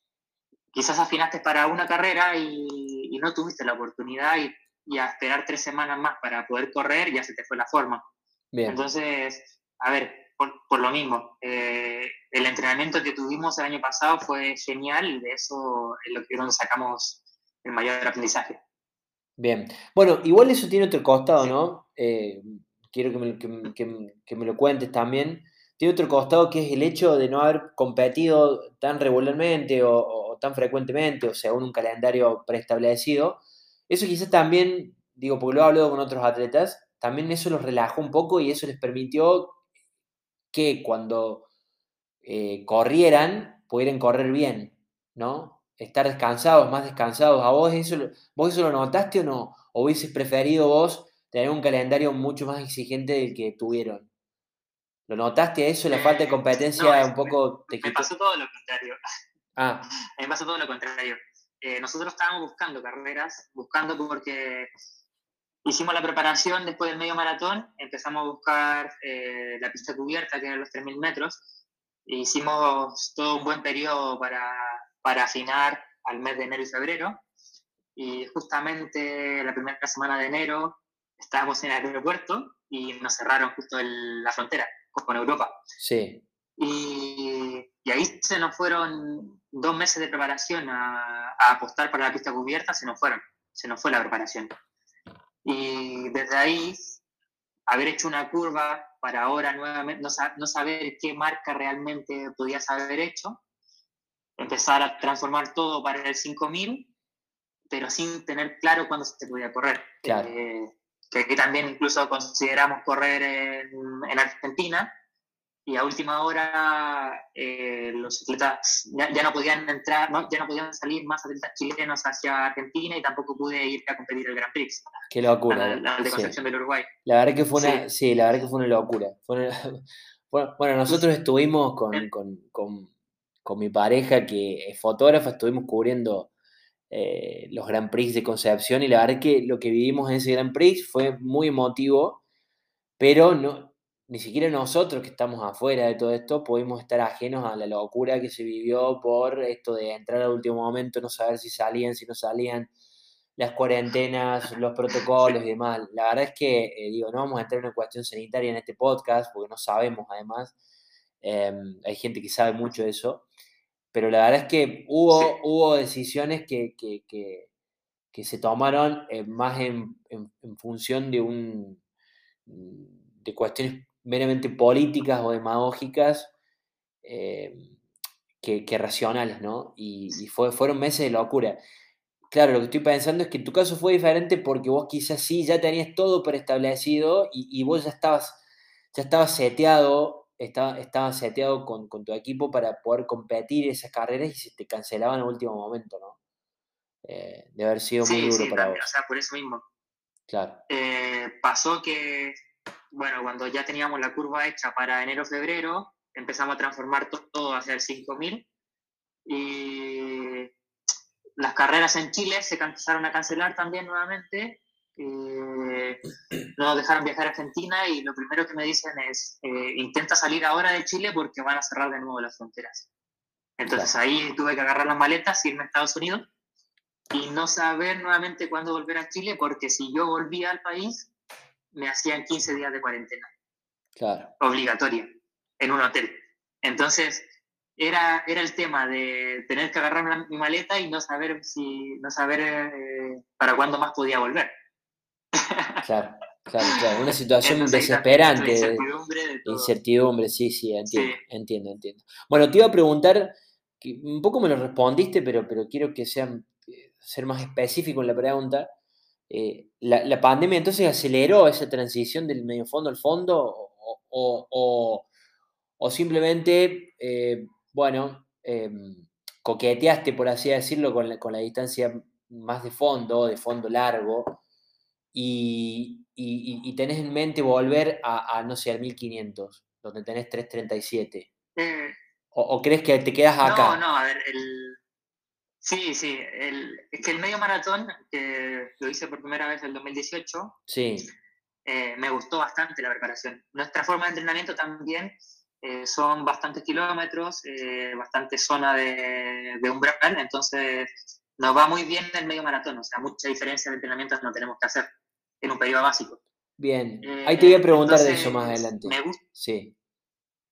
quizás afinaste para una carrera y, y no tuviste la oportunidad y, y, a esperar tres semanas más para poder correr ya se te fue la forma. Bien. Entonces, a ver, por, por lo mismo, eh, el entrenamiento que tuvimos el año pasado fue genial y de eso es lo que donde sacamos el mayor aprendizaje. Bien, bueno, igual eso tiene otro costado, ¿no? Eh, quiero que me, que, que, que me, lo cuentes también. Tiene otro costado que es el hecho de no haber competido tan regularmente o, o tan frecuentemente, o según un calendario preestablecido. Eso quizás también, digo, porque lo he hablado con otros atletas, también eso los relajó un poco y eso les permitió que cuando eh, corrieran pudieran correr bien, ¿no? estar descansados, más descansados. ¿A vos eso, vos eso lo notaste o no? ¿O hubieses preferido vos tener un calendario mucho más exigente del que tuvieron? ¿Lo notaste eso, la falta de competencia no, un poco? Me, *laughs* me pasó todo lo contrario. Ah. Me pasó todo lo contrario. Eh, nosotros estábamos buscando carreras, buscando porque hicimos la preparación después del medio maratón, empezamos a buscar eh, la pista cubierta, que eran los 3.000 metros, e hicimos todo un buen periodo para para afinar al mes de enero y febrero. Y justamente la primera semana de enero estábamos en el aeropuerto y nos cerraron justo el, la frontera con Europa. Sí. Y, y, ahí se nos fueron dos meses de preparación a, a, apostar para la pista cubierta, se nos fueron, se nos fue la preparación. Y desde ahí, haber hecho una curva para ahora nuevamente, no, no saber qué marca realmente podías haber hecho, empezar a transformar todo para el 5000, pero sin tener claro cuándo se podía correr. Claro. Eh, que aquí también incluso consideramos correr en, en Argentina y a última hora eh, los atletas ya, ya, no podían entrar, ¿no? ya no podían salir más atletas chilenos hacia Argentina y tampoco pude ir a competir el Grand Prix. Qué locura. La, de Concepción sí. del Uruguay. La verdad que fue una, sí. sí la verdad que fue una locura. Fue una, *laughs* bueno, nosotros estuvimos con, con, con con mi pareja que es fotógrafa, estuvimos cubriendo eh, los Grand Prix de Concepción y la verdad que lo que vivimos en ese Grand Prix fue muy emotivo, pero no, ni siquiera nosotros que estamos afuera de todo esto pudimos estar ajenos a la locura que se vivió por esto de entrar al último momento, no saber si salían, si no salían, las cuarentenas, los protocolos y demás. La verdad es que, eh, digo, no vamos a entrar en una cuestión sanitaria en este podcast porque no sabemos además. Eh, hay gente que sabe mucho de eso, pero la verdad es que hubo, hubo decisiones que, que, que, que se tomaron eh, más en, en, en, función de, un, de cuestiones meramente políticas o demagógicas eh, que, racionales, ¿no? Y, y fue, fueron meses de locura. Claro, lo que estoy pensando es que en tu caso fue diferente porque vos quizás sí ya tenías todo preestablecido y, y vos ya estabas, ya estabas seteado estaba, estaba seteado con, con, tu equipo para poder competir esas carreras y se te cancelaban en el último momento, ¿no? Eh, de haber sido muy sí, duro sí, para también, vos. O sea, por eso mismo. Claro. Eh, pasó que, bueno, cuando ya teníamos la curva hecha para enero-febrero, empezamos a transformar todo hacia el 5000 y las carreras en Chile se empezaron a cancelar también nuevamente eh, no dejaron viajar a Argentina y lo primero que me dicen es, eh, intenta salir ahora de Chile porque van a cerrar de nuevo las fronteras. Entonces claro. ahí tuve que agarrar las maletas, irme a Estados Unidos y no saber nuevamente cuándo volver a Chile porque si yo volvía al país me hacían 15 días de cuarentena. Claro. Obligatoria, en un hotel. Entonces, era, era el tema de tener que agarrar mi maleta y no saber si no saber eh, para cuándo más podía volver. Claro, claro, *laughs* claro. Una situación Entonces, desesperante. Incertidumbre, de todo. incertidumbre, sí, sí entiendo, sí, entiendo, entiendo. Bueno, te iba a preguntar, un poco me lo respondiste, pero, pero quiero que sea ser más específico en la pregunta, eh, la, pandemia entonces aceleró esa transición del medio fondo al fondo o, simplemente, eh, bueno, em, coqueteaste, por así decirlo, con la, con la, distancia más de fondo, de fondo largo, y, tenés en mente volver a, no sé, al 1500, donde tenés 337. Mm. O, crees que te quedas acá? No, no, a ver, el, Sí, sí. El, es que el medio maratón, que lo hice por primera vez en el 2018, sí. Eh, me gustó bastante la preparación. Nuestra forma de entrenamiento también eh, son bastantes kilómetros, eh, bastante zona de, de umbral, entonces nos va muy bien el medio maratón. O sea, mucha diferencia de entrenamiento no tenemos que hacer en un periodo básico. Bien, ahí te voy a preguntar de eso más adelante. Me gusta, sí.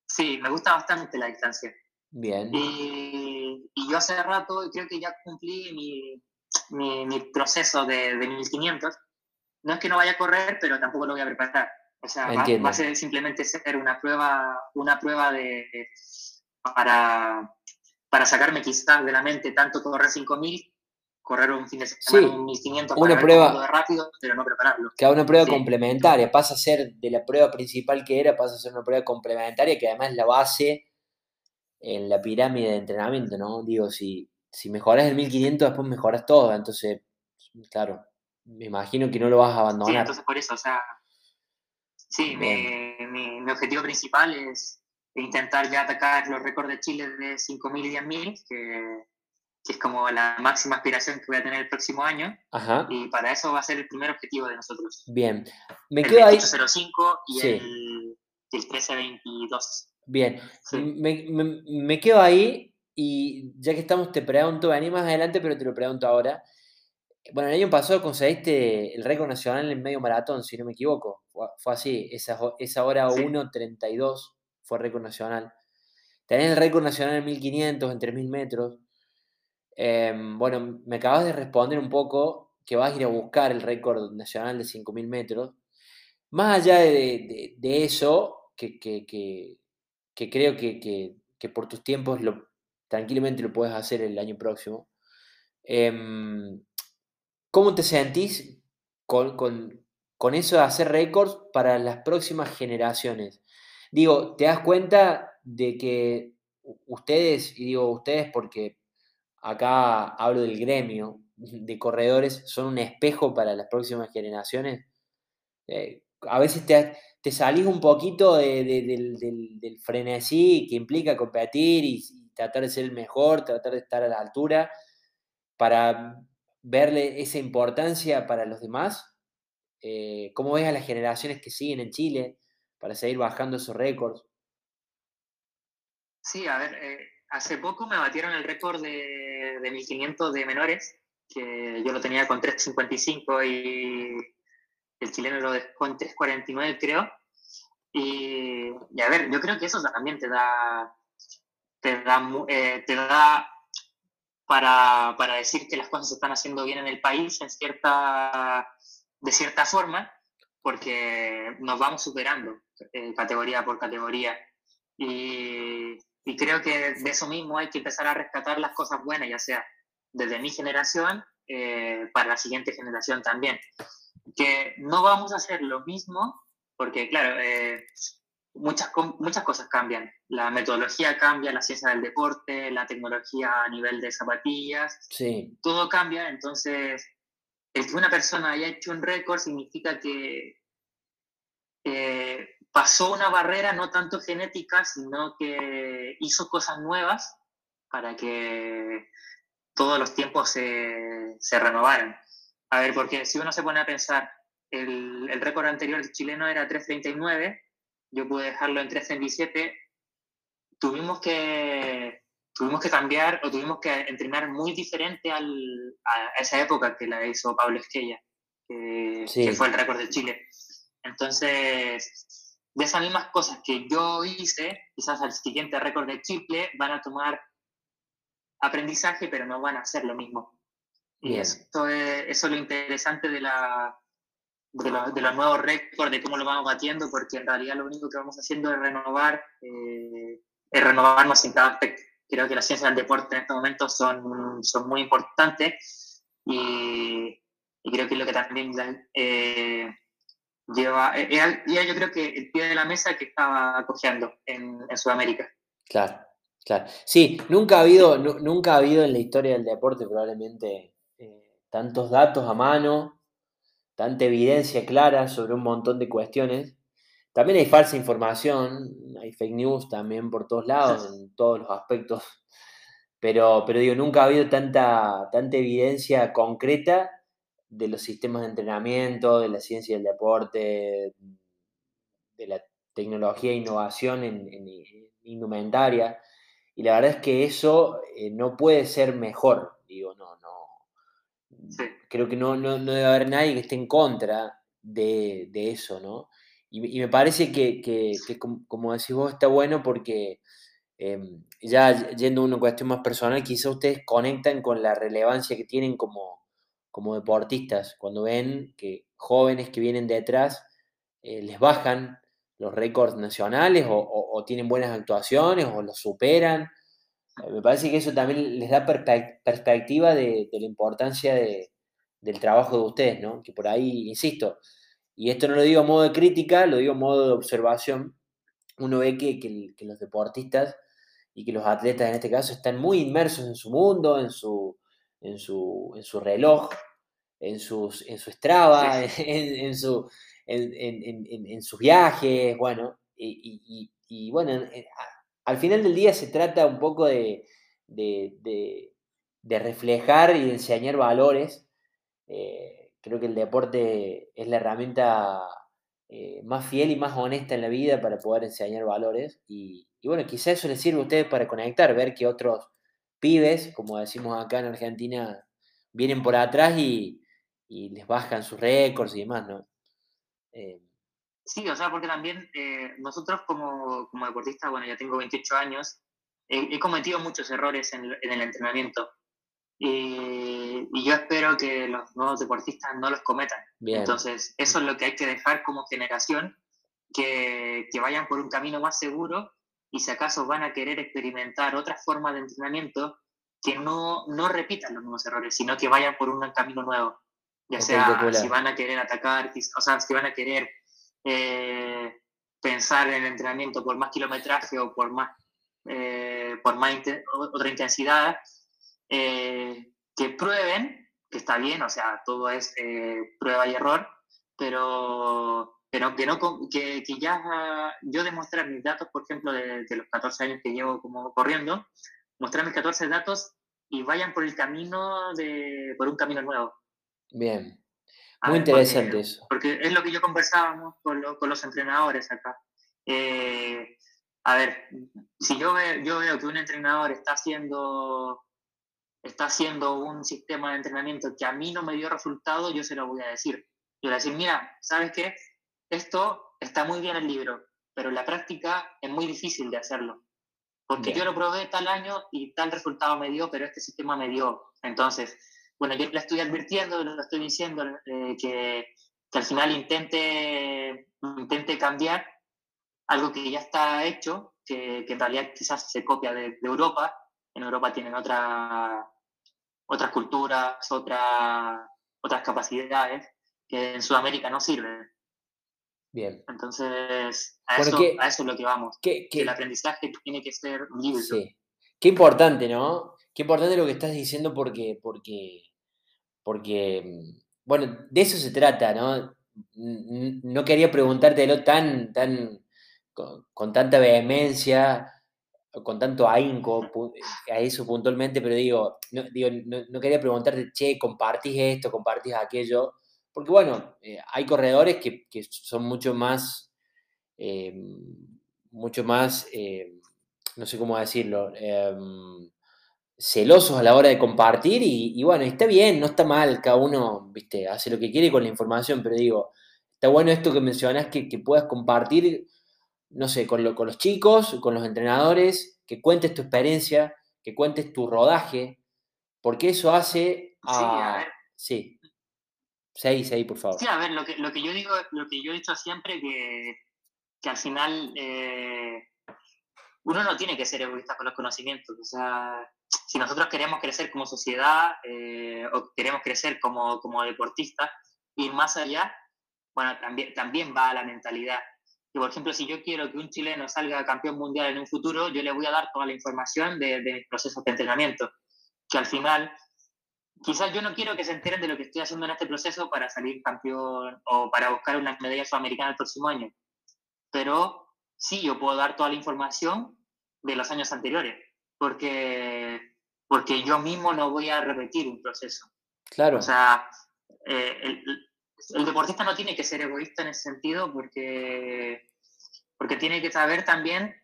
sí, me gusta bastante la distancia. Bien. Y, yo hace rato creo que ya cumplí mi, mi, proceso de, de, 1500. No es que no vaya a correr, pero tampoco lo voy a preparar. O sea, va, a ser simplemente ser una prueba, una prueba de, para, para sacarme quizás de la mente tanto correr 5000 correr un fin de semana un 1500 una prueba rápido, pero no prepararlo. Que una prueba complementaria, pasa a ser de la prueba principal que era, pasa a ser una prueba complementaria que además es la base en la pirámide de entrenamiento, ¿no? Digo, si, si mejoras el 1500, después mejoras todo. Entonces, claro, me imagino que no lo vas a abandonar. Sí, entonces por eso, o sea, sí, mi, mi, objetivo principal es intentar ya atacar los récords de Chile de 5.000 y 10.000, que, que es como la máxima aspiración que voy a tener el próximo año. Ajá. Y para eso va a ser el primer objetivo de nosotros. Bien. Me el quedo 0805 y el, el 1322. Bien, me, quedo ahí y ya que estamos te pregunto, vení más adelante, pero te lo pregunto ahora. Bueno, el año pasado conseguiste el récord nacional en medio maratón, si no me equivoco. Fue, así, esa, esa hora 1.32 fue récord nacional. Tenés el récord nacional en 1500, en 3000 metros. Em, bueno, me acabas de responder un poco que vas a ir a buscar el récord nacional de 5000 metros. Más allá de, eso, que, que creo que, por tus tiempos tranquilamente lo puedes hacer el año próximo. Em, ¿Cómo te sentís con, eso de hacer récords para las próximas generaciones? Digo, ¿te das cuenta de que ustedes, y digo ustedes porque acá hablo del gremio de corredores, son un espejo para las próximas generaciones? Eh, a veces te, salís un poquito del, frenesí que implica competir y, tratar de ser el mejor, tratar de estar a la altura, para verle esa importancia para los demás. Eh, ¿Cómo ves a las generaciones que siguen en Chile para seguir bajando esos récords? Sí, a ver, eh, hace poco me batieron el récord de, de 1500 de menores, que yo lo tenía con 355 y el chileno lo dejó en 3.49 creo. Y, a ver, yo creo que eso también te da, te da, eh, te da para, para, decir que las cosas se están haciendo bien en el país en cierta, de cierta forma, porque nos vamos superando eh, categoría por categoría. Y, y, creo que de eso mismo hay que empezar a rescatar las cosas buenas, ya sea desde mi generación eh, para la siguiente generación también que no vamos a hacer lo mismo, porque claro, eh, muchas, muchas cosas cambian. La metodología cambia, la ciencia del deporte, la tecnología a nivel de zapatillas, sí. todo cambia. Entonces, el que una persona haya hecho un récord significa que pasó una barrera no tanto genética, sino que hizo cosas nuevas para que todos los tiempos se, se renovaran. A ver, porque si uno se pone a pensar, el, el récord anterior chileno era 3.39, yo pude dejarlo en 3.37, tuvimos que, tuvimos que cambiar o tuvimos que entrenar muy diferente al, a esa época que la hizo Pablo Esquella, que, que fue el récord de Chile. Entonces, de esas mismas cosas que yo hice, quizás al siguiente récord de Chile van a tomar aprendizaje, pero no van a hacer lo mismo. Y esto es, eso es lo interesante de, la, de, los nuevos récords, de cómo lo vamos batiendo, porque en realidad lo único que vamos haciendo es renovar, eh, es renovarnos en cada aspecto. Creo que las ciencias del deporte en estos momentos son, son muy importantes y, creo que es lo que también eh, lleva, eh, era, yo creo que el pie de la mesa que estaba acogiendo en, en Sudamérica. Claro, claro. Sí, nunca ha habido, nunca ha habido en la historia del deporte probablemente tantos datos a mano, tanta evidencia clara sobre un montón de cuestiones. También hay falsa información, hay fake news también por todos lados, *laughs* en todos los aspectos. Pero, pero digo, nunca ha habido tanta, tanta evidencia concreta de los sistemas de entrenamiento, de la ciencia del deporte, de la tecnología e innovación en, indumentaria. Y la verdad es que eso eh, no puede ser mejor. Digo, no, no. Creo que no, no, debe haber nadie que esté en contra de, eso, ¿no? Y, me parece que, como, decís vos, está bueno porque em, ya yendo a una cuestión más personal, quizá ustedes conectan con la relevancia que tienen como, como deportistas, cuando ven que jóvenes que vienen detrás eh, les bajan los récords nacionales o, tienen buenas actuaciones o los superan. Eh, me parece que eso también les da perspectiva de, la importancia del trabajo de ustedes, ¿no? Que por ahí, insisto, y esto no lo digo a modo de crítica, lo digo a modo de observación, uno ve que, que los deportistas y que los atletas en este caso están muy inmersos en su mundo, en su, en su, en su reloj, en, sus, en su Strava, *laughs* en, su, en, sus viajes, bueno, y, bueno, al final del día se trata un poco de, de, reflejar y de enseñar valores. Eh, creo que el deporte es la herramienta eh, más fiel y más honesta en la vida para poder enseñar valores. Y, y bueno, quizás eso les sirve a ustedes para conectar, ver que otros pibes, como decimos acá en Argentina, vienen por atrás y, les bajan sus récords y demás, ¿no? Eh, sí, o sea, porque también eh, nosotros como, como deportistas, bueno, ya tengo 28 años, he cometido muchos errores en, el entrenamiento. Y, yo espero que los nuevos deportistas no los cometan. Entonces, eso es lo que hay que dejar como generación, que, que vayan por un camino más seguro y si acaso van a querer experimentar otras formas de entrenamiento, que no, no repitan los mismos errores, sino que vayan por un camino nuevo. Ya sea si van a querer atacar, o sea, si van a querer eh, pensar en el entrenamiento por más kilometraje o por más, eh, por más otra intensidad, eh, que prueben, que está bien, o sea, todo es prueba y error, pero pero que, no, que, que ya yo demostrar mis datos, por ejemplo, de, los 14 años que llevo como corriendo, mostrar mis 14 datos y vayan por el camino de, por un camino nuevo. Bien. Muy interesante porque, eso. Porque es lo que yo conversábamos con, con los entrenadores acá. Eh, a ver, si yo veo, yo veo que un entrenador está haciendo, está haciendo un sistema de entrenamiento que a mí no me dio resultado, yo se lo voy a decir. Yo voy a decir, mira, ¿sabes qué? esto está muy bien el libro, pero en la práctica es muy difícil de hacerlo. Porque yo lo probé tal año y tal resultado me dio, pero este sistema me dio. Entonces, bueno, yo le estoy advirtiendo, le estoy diciendo eh, que, que, al final intente, intente cambiar algo que ya está hecho, que, que en realidad quizás se copia de, Europa. En Europa tienen otra, otras culturas, otra, otras capacidades que en Sudamérica no sirven. Bien. Entonces, a, eso, es lo que vamos. Que, el aprendizaje tiene que ser libre. Sí. Qué importante, ¿no? Qué importante lo que estás diciendo porque, porque, porque, mm, bueno, de eso se trata, ¿no? No quería preguntártelo tan, tan, con, tanta vehemencia, con tanto ahínco a eso puntualmente, pero digo, no, digo, no quería preguntarte, che, compartís esto, compartís aquello, porque bueno, eh, hay corredores que, son mucho más, eh, mucho más, eh, no sé cómo decirlo, celosos a la hora de compartir y, bueno, está bien, no está mal, cada uno, viste, hace lo que quiere con la información, pero digo, está bueno esto que mencionas, que, puedas compartir, no sé, con, con los chicos, con los entrenadores, que cuentes tu experiencia, que cuentes tu rodaje, porque eso hace a... Sí, Seis, seis, por favor. Sí, a ver, lo que, lo que yo digo, lo que yo he dicho siempre, que, que al final eh, uno no tiene que ser egoísta con los conocimientos. O sea, si nosotros queremos crecer como sociedad eh, o queremos crecer como, como deportistas, ir más allá, bueno, también, también va a la mentalidad. Y por ejemplo, si yo quiero que un chileno salga campeón mundial en un futuro, yo le voy a dar toda la información de, de mis procesos de entrenamiento, que al final, quizás yo no quiero que se enteren de lo que estoy haciendo en este proceso para salir campeón o para buscar una medalla sudamericana el próximo año, pero sí, yo puedo dar toda la información de los años anteriores, porque, porque yo mismo no voy a repetir un proceso. Claro. O sea, eh, el, el deportista no tiene que ser egoísta en ese sentido porque, porque tiene que saber también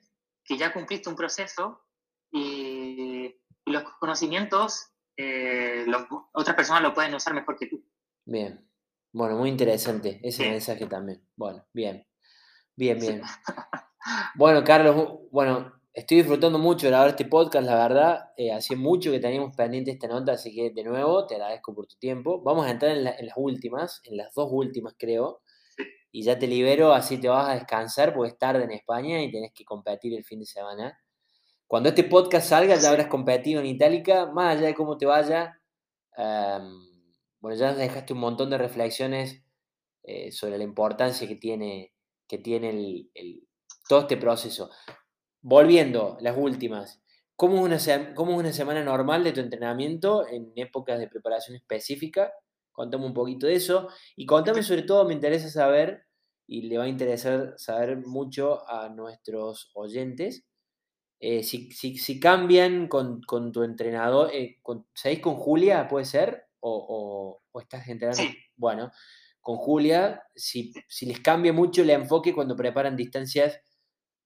que ya cumpliste un proceso y, los conocimientos eh, otras personas lo pueden usar mejor que tú. Bien. Bueno, muy interesante ese mensaje también. Bueno, bien. Bien, bien. Bueno, Carlos, bueno, Estoy disfrutando mucho de grabar este podcast, la verdad. Eh, hacía mucho que teníamos pendiente esta nota, así que de nuevo te agradezco por tu tiempo. Vamos a entrar en, las últimas, en las dos últimas creo. Y ya te libero, así te vas a descansar porque es tarde en España y tenés que competir el fin de semana. Cuando este podcast salga ya habrás competido en Itálica, más allá de cómo te vaya. bueno, ya dejaste un montón de reflexiones eh, sobre la importancia que tiene, que tiene el, todo este proceso. Volviendo, las últimas. ¿Cómo es, una, ¿Cómo es una semana normal de tu entrenamiento en épocas de preparación específica? Contame un poquito de eso. Y contame sobre todo, me interesa saber, y le va a interesar saber mucho a nuestros oyentes, eh, si, si, cambian con, con, tu entrenador, eh, con, ¿sabéis con Julia? ¿Puede ser? ¿O, o, estás entrenando? Bueno, con Julia, si, si les cambia mucho el enfoque cuando preparan distancias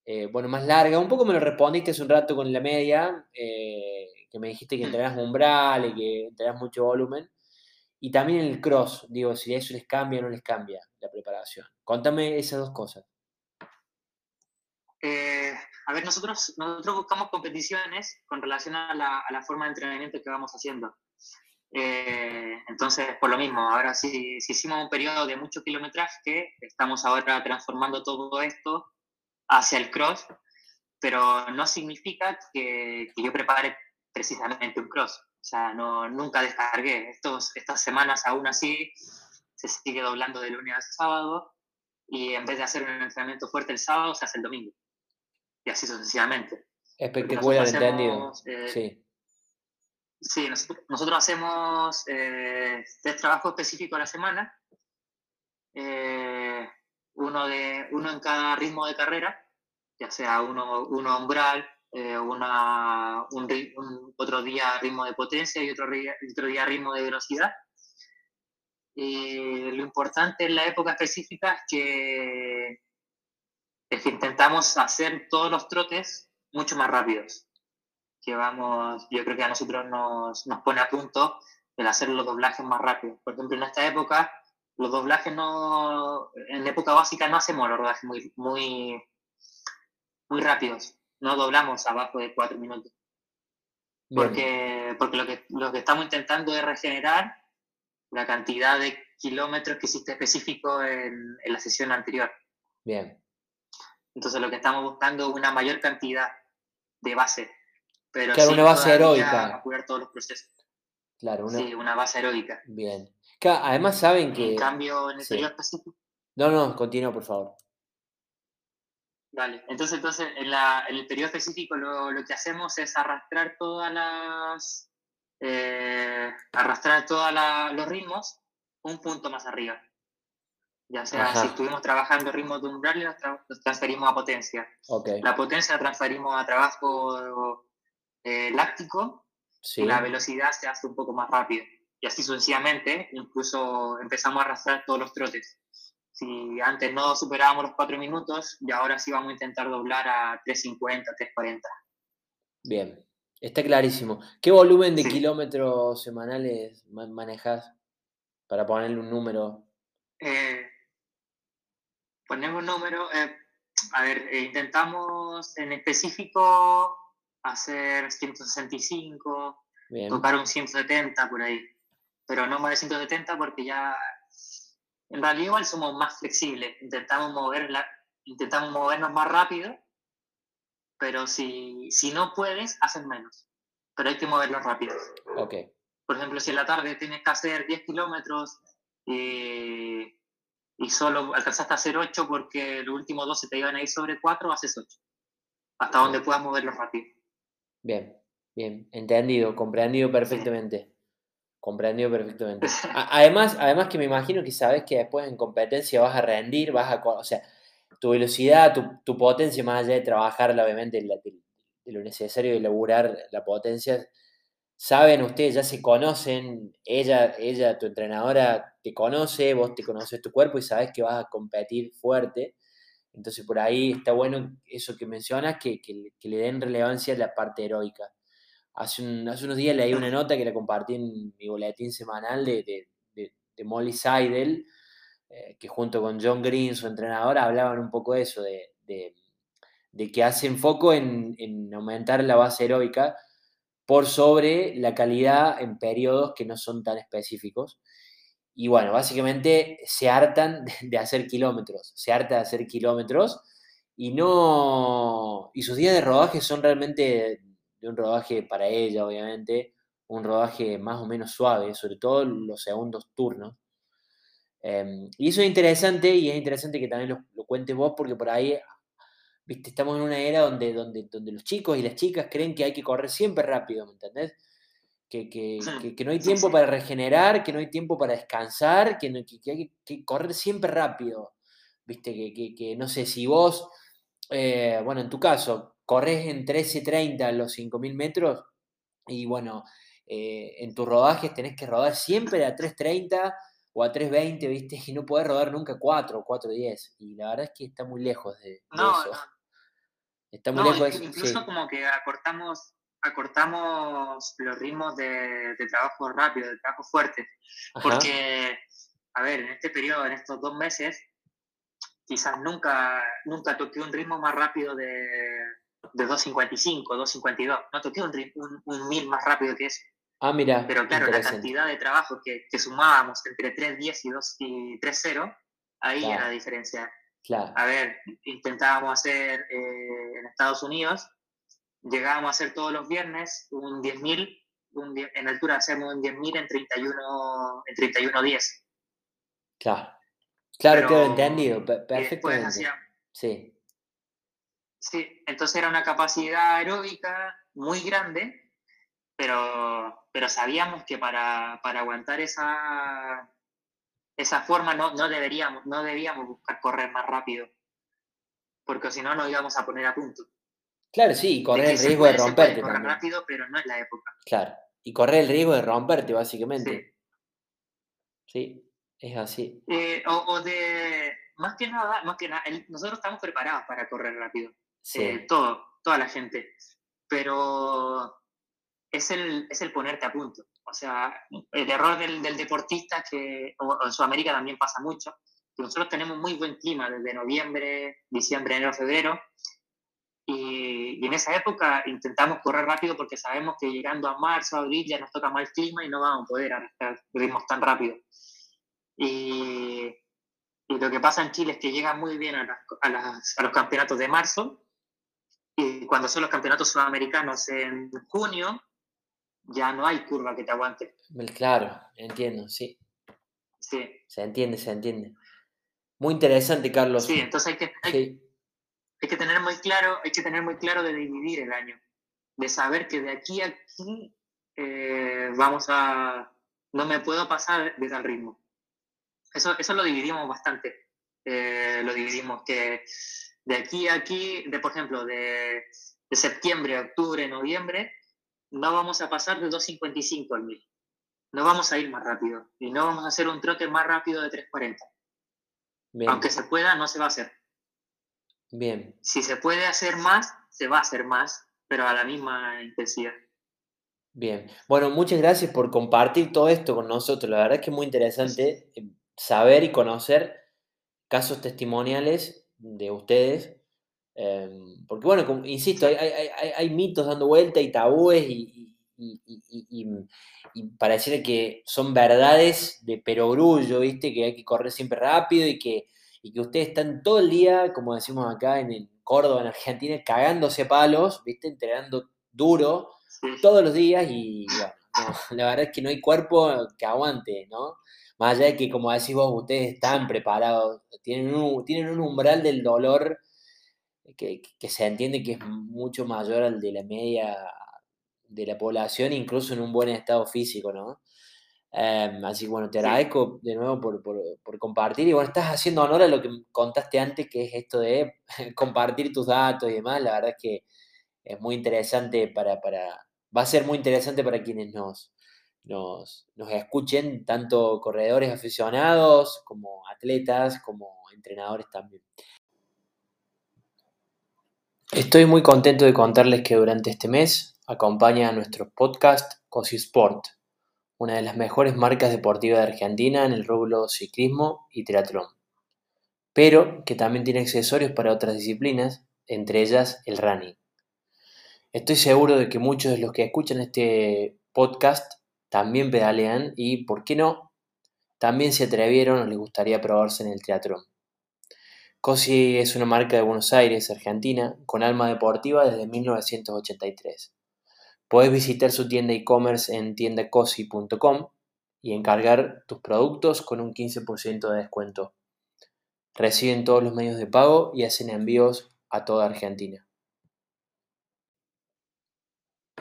eh, bueno, más larga. Un poco me lo respondiste hace un rato con la media, eh, que me dijiste que mm. entrenás umbral y que entrenás mucho volumen. Y también el cross, digo, si eso les cambia o no les cambia la preparación. Contame esas dos cosas. Eh, a ver, nosotros, nosotros buscamos competiciones con relación a la, a la forma de entrenamiento que vamos haciendo. Entonces, por lo mismo, ahora sí, si hicimos un periodo de mucho kilometraje, estamos ahora transformando todo esto hacia el cross, pero no significa que, que yo prepare precisamente un cross. O sea, no, nunca descargué. Estos, estas semanas aún así se sigue doblando de lunes a sábado y en vez de hacer un entrenamiento fuerte el sábado, se hace el domingo. Y así sucesivamente. Espectacular, entendido. Eh, sí. Sí, nosotros, hacemos eh, tres trabajos específicos a la semana. Eh, uno, de, uno en cada ritmo de carrera, ya sea uno, uno umbral, eh, una, un, otro día ritmo de potencia y otro, otro día ritmo de velocidad. Y lo importante en la época específica es que, es que intentamos hacer todos los trotes mucho más rápidos. Que vamos, yo creo que a nosotros nos, nos pone a punto el hacer los doblajes más rápidos. Por ejemplo, en esta época los doblajes no, en época básica no hacemos los rodajes muy, muy, muy rápidos, no doblamos abajo de cuatro minutos. Porque, porque lo, que, lo que estamos intentando es regenerar la cantidad de kilómetros que hiciste específico en, en la sesión anterior. Bien. Entonces lo que estamos buscando es una mayor cantidad de base. Pero claro, una base heroica. Apurar todos los procesos. Claro, una... Sí, una base heroica. Bien además saben que... En cambio, en el periodo específico... No, no, continúa, por favor. Vale, entonces, entonces en, la, en el periodo específico lo, lo, que hacemos es arrastrar todas las... Eh, arrastrar todos los ritmos un punto más arriba. Ya sea, si estuvimos trabajando ritmos de umbral, los, transferimos a potencia. Okay. La potencia la transferimos a trabajo eh, láctico y la velocidad se hace un poco más rápido y así sucesivamente, incluso empezamos a arrastrar todos los trotes. Si antes no superábamos los 4 minutos, y ahora sí vamos a intentar doblar a 3.50, 3.40. Bien, está clarísimo. ¿Qué volumen de kilómetros semanales manejas para ponerle un número? Eh, ponemos un número. Eh, a ver, eh, intentamos en específico hacer 165, tocar un 170 por ahí pero no más de 170 porque ya en realidad igual somos más flexibles, intentamos, moverla, intentamos movernos más rápido, pero si, si no puedes, haces menos. pero hay que moverlos rápido. Ok. Por ejemplo, si en la tarde tienes que hacer 10 kilómetros y, y solo alcanzaste a hacer 8 porque los últimos 12 te iban a ir sobre 4, haces 8. Hasta donde puedas moverlos rápido. Bien, bien, entendido, comprendido perfectamente. Comprendido perfectamente. *laughs* Además, además que me imagino que sabes que después en competencia vas a rendir, vas a, o sea, tu velocidad, tu, tu potencia, más allá de trabajar, obviamente, de, lo necesario de elaborar la potencia, saben ustedes, ya se conocen, ella, ella, tu entrenadora, te conoce, vos te conoces tu cuerpo y sabes que vas a competir fuerte. Entonces por ahí está bueno eso que mencionas, que, que, le den relevancia a la parte heroica. Hace, unos días leí una nota que la compartí en mi boletín semanal de, Molly Seidel, eh, que junto con John Green, su entrenador, hablaban un poco de eso, de, que hacen foco en, aumentar la base heroica por sobre la calidad en periodos que no son tan específicos. Y bueno, básicamente se hartan de hacer kilómetros, se harta de hacer kilómetros y no. Y sus días de rodaje son realmente de un rodaje para ella, obviamente, un rodaje más o menos suave, sobre todo los segundos turnos. Em, y eso es interesante y es interesante que también lo, lo, cuentes vos porque por ahí, viste, estamos en una era donde, donde, donde los chicos y las chicas creen que hay que correr siempre rápido, ¿me entendés? Que, que, que, no hay tiempo para regenerar, que no hay tiempo para descansar, que, hay que correr siempre rápido. Viste, que, no sé, si vos, eh, bueno, en tu caso, corres en 13.30 los 5.000 metros y bueno, eh, en tus rodajes tenés que rodar siempre a 3.30 o a 3.20, ¿viste? Y no podés rodar nunca 4 o 4.10. Y la verdad es que está muy lejos de, eso. Está muy lejos de eso. Incluso como que acortamos, acortamos los ritmos de, trabajo rápido, de trabajo fuerte. Porque, a ver, en este periodo, en estos dos meses, quizás nunca, nunca toqué un ritmo más rápido de, de 2.55, 2.52. No toqué un, un, un, mil más rápido que eso. Ah, mira. Pero claro, la cantidad de trabajo que, que sumábamos entre 3.10 y, 2, y 3.0, ahí era la diferencia. Claro. A ver, intentábamos hacer eh, en Estados Unidos, llegábamos a hacer todos los viernes un 10.000, en altura hacemos un 10.000 en 31, en 31.10. Claro. Claro, claro, entendido, perfectamente. sí. Sí, entonces era una capacidad aeróbica muy grande, pero, pero sabíamos que para, aguantar esa, esa forma no, no, deberíamos, no debíamos buscar correr más rápido, porque si no nos íbamos a poner a punto. Claro, sí, y correr el riesgo de romperte. correr rápido, pero no es la época. Claro, y correr el riesgo de romperte, básicamente. Sí, es así. Eh, o, de, más que nada, más que nada, nosotros estamos preparados para correr rápido. Eh, todo, toda la gente. Pero es el, es el ponerte a punto. O sea, el error del, del deportista, que en Sudamérica también pasa mucho, que nosotros tenemos muy buen clima desde noviembre, diciembre, enero, febrero, y, y, en esa época intentamos correr rápido porque sabemos que llegando a marzo, abril ya nos toca mal clima y no vamos a poder arrastrar ritmos tan rápido. Y, y, lo que pasa en Chile es que llega muy bien a, a, a los campeonatos de marzo y cuando son los campeonatos sudamericanos en junio, ya no hay curva que te aguante. Claro, entiendo, sí. Sí. Se entiende, se entiende. Muy interesante, Carlos. Sí, entonces hay que, hay, que tener muy claro, hay que tener muy claro de dividir el año, de saber que de aquí a aquí eh, vamos a, no me puedo pasar de tal ritmo. Eso, eso lo dividimos bastante. Eh, lo dividimos que de aquí a aquí, de, por ejemplo, de, de septiembre, octubre, noviembre, no vamos a pasar de 2.55 al 1000. No vamos a ir más rápido. Y no vamos a hacer un trote más rápido de 3.40. Aunque se pueda, no se va a hacer. Bien. Si se puede hacer más, se va a hacer más, pero a la misma intensidad. Bien. Bueno, muchas gracias por compartir todo esto con nosotros. La verdad es que es muy interesante eh, saber y conocer casos testimoniales de ustedes. Em, porque bueno, insisto, hay, hay, hay, mitos dando vuelta y tabúes y, y, y, y, para decir que son verdades de perogrullo, ¿viste? Que hay que correr siempre rápido y que, y que ustedes están todo el día, como decimos acá en, Córdoba, en Argentina, cagándose palos, ¿viste? Entrenando duro todos los días y *laughs* la verdad es que no hay cuerpo que aguante, ¿no? Más allá de que, como decís vos, ustedes están preparados, tienen un, tienen un umbral del dolor que, que, se entiende que es mucho mayor al de la media de la población, incluso en un buen estado físico, ¿no? Em, así que bueno, te agradezco de nuevo por, por, por, compartir. Y bueno, estás haciendo honor a lo que contaste antes, que es esto de *laughs* compartir tus datos y demás, la verdad es que es muy interesante para, para va a ser muy interesante para quienes nos, nos, nos escuchen, tanto corredores aficionados como atletas, como entrenadores también. Estoy muy contento de contarles que durante este mes acompaña a nuestro podcast Cosi Sport, una de las mejores marcas deportivas de Argentina en el rubro ciclismo y triatlón, pero que también tiene accesorios para otras disciplinas, entre ellas el running. Estoy seguro de que muchos de los que escuchan este podcast también pedalean y, ¿por qué no? También se atrevieron o les gustaría probarse en el triatlón. Cosi es una marca de Buenos Aires, Argentina, con alma deportiva desde 1983. Puedes visitar su tienda e-commerce en tiendacosi.com y encargar tus productos con un 15% de descuento. Reciben todos los medios de pago y hacen envíos a toda Argentina.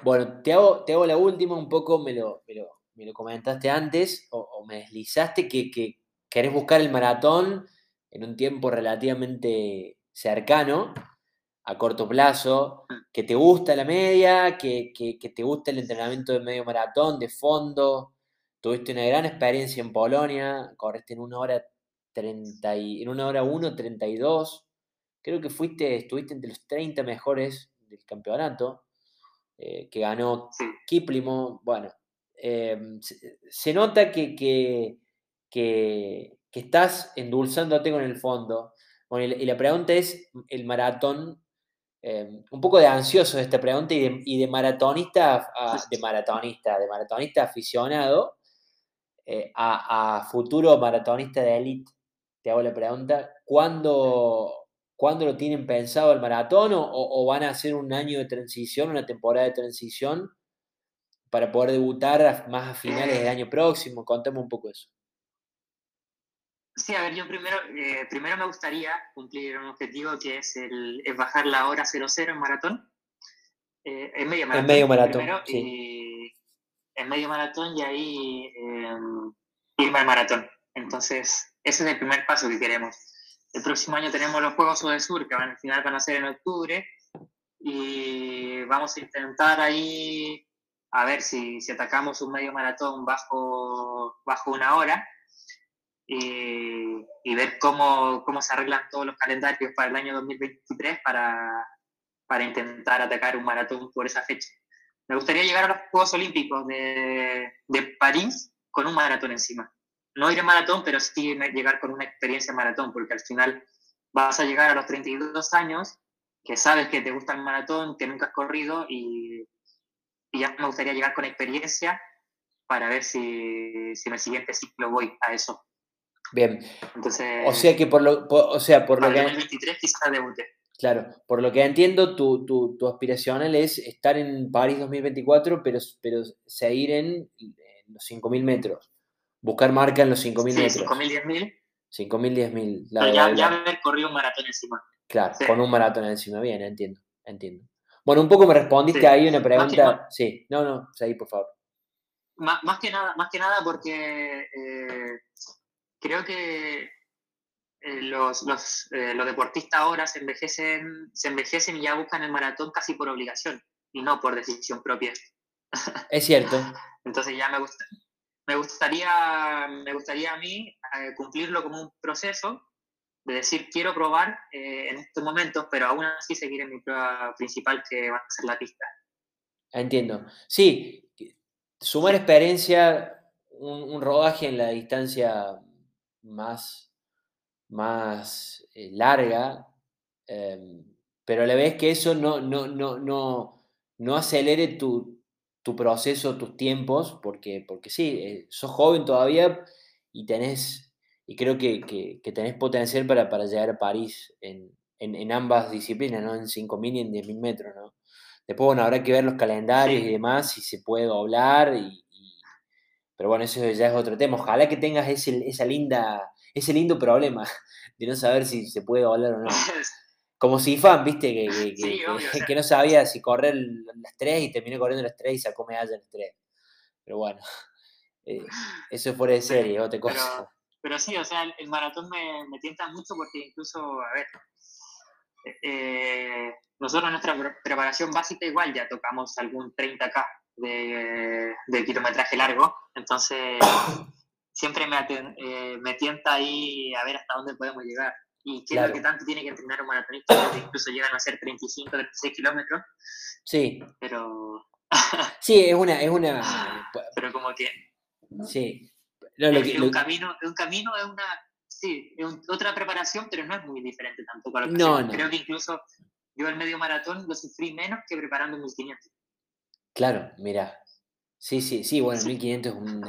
Bueno, te hago, te hago la última, un poco me lo, me lo, comentaste antes o, me deslizaste que, que querés buscar el maratón en un tiempo relativamente cercano, a corto plazo, que te gusta la media, que, te gusta el entrenamiento de medio maratón, de fondo. Tuviste una gran experiencia en Polonia, corriste en una hora 30 y, en una hora 1.32. Creo que fuiste, estuviste entre los 30 mejores del campeonato, eh, que ganó Kiplimo. Bueno, em, se, nota que, que, que, estás endulzándote con el fondo. y la pregunta es, el maratón Em, un poco de ansioso de esta pregunta y de, maratonista, de maratonista, de maratonista aficionado eh, a, futuro maratonista de élite. Te hago la pregunta, ¿cuándo, ¿cuándo, lo tienen pensado el maratón o, van a hacer un año de transición, una temporada de transición para poder debutar más a finales del año próximo? Contame un poco eso. Sí, a ver, yo primero, eh, primero me gustaría cumplir un objetivo que es, el, bajar la hora 00 en maratón. Eh, en medio maratón. En medio maratón. en medio maratón y ahí em, irme al maratón. Entonces, ese es el primer paso que queremos. El próximo año tenemos los Juegos de Sur, que van, al final van a ser en octubre, y vamos a intentar ahí a ver si, si atacamos un medio maratón bajo, bajo una hora y, ver cómo, cómo, se arreglan todos los calendarios para el año 2023 para, para intentar atacar un maratón por esa fecha. Me gustaría llegar a los Juegos Olímpicos de, de París con un maratón encima. No ir en maratón, pero sí llegar con una experiencia en maratón, porque al final vas a llegar a los 32 años, que sabes que te gusta el maratón, que nunca has corrido, y, y ya me gustaría llegar con experiencia para ver si, si en el siguiente ciclo voy a eso. Bien. o sea que por lo, o sea, por lo que... 2023 quizás debute. Claro, por lo que entiendo, tu, tu, tu, aspiracional es estar en París 2024, pero, pero seguir en, los 5.000 metros. Buscar marca en los 5.000 sí, metros. 5.000, 10.000. 5.000, 10.000. Ya, ya haber corrido un maratón encima. Claro, con un maratón encima. Bien, entiendo, entiendo. Bueno, un poco me respondiste ahí una pregunta. sí, no, no, seguí, por favor. Más, más, que nada, más que nada porque eh, creo que eh, los, los, eh, los, deportistas ahora se envejecen, se envejecen y ya buscan el maratón casi por obligación y no por decisión propia. Es cierto. *laughs* Entonces ya me, gusta, me, gustaría, me gustaría a mí eh, cumplirlo como un proceso de decir quiero probar en estos momentos, pero aún así seguir en mi prueba principal que va a ser la pista. Entiendo. Sí, sumar experiencia, un, un rodaje en la distancia más, más eh, larga, em, pero a la vez que eso no, no, no, no, no acelere tu, tu, proceso, tus tiempos, porque, porque sí, eh, sos joven todavía y tenés, y creo que, que, tenés potencial para, para, llegar a París en, en, ambas disciplinas, ¿no? En 5.000 y en 10.000 metros, ¿no? Después, bueno, habrá que ver los calendarios y demás, si se puede doblar, y, pero bueno, eso ya es otro tema. Ojalá que tengas ese, esa linda, ese lindo problema *laughs* de no saber si se puede doblar o no. *laughs* Como si fan, viste, que, que, no sabía si correr las tres y terminó corriendo las tres y sacó medalla en las tres. Pero bueno, *laughs* eh, eso es fuera de serie, otra cosa. Pero, sí, o sea, el, maratón me, me, tienta mucho porque incluso, a ver, eh, nosotros en nuestra preparación básica igual ya tocamos algún 30K de, de kilometraje largo, entonces siempre me, eh, me tienta ahí a ver hasta dónde podemos llegar y qué es lo que tanto tiene que entrenar un maratonista, que incluso llegan a ser 35, 36 kilómetros. Sí. Pero... *laughs* sí, es una, es una... Pero como que... Sí. es, un camino, es un camino, es una... Sí, es otra preparación, pero no es muy diferente tampoco a lo que no, no. Creo que incluso yo el medio maratón lo sufrí menos que preparando 1500. Claro, mira. Sí, sí, sí, bueno, 1500 es un,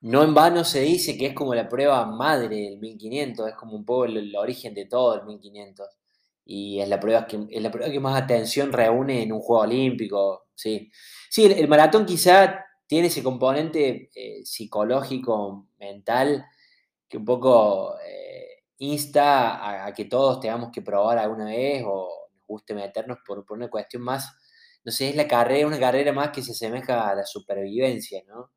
no en vano se dice que es como la prueba madre del 1500, es como un poco el, origen de todo el 1500. Y es la, prueba que, es la prueba que más atención reúne en un juego olímpico. Sí, sí el, maratón quizá tiene ese componente eh, psicológico, mental, que un poco eh, insta a, que todos tengamos que probar alguna vez o nos guste meternos por, por una cuestión más, no sé, es la carrera, una carrera más que se asemeja a la supervivencia, ¿no?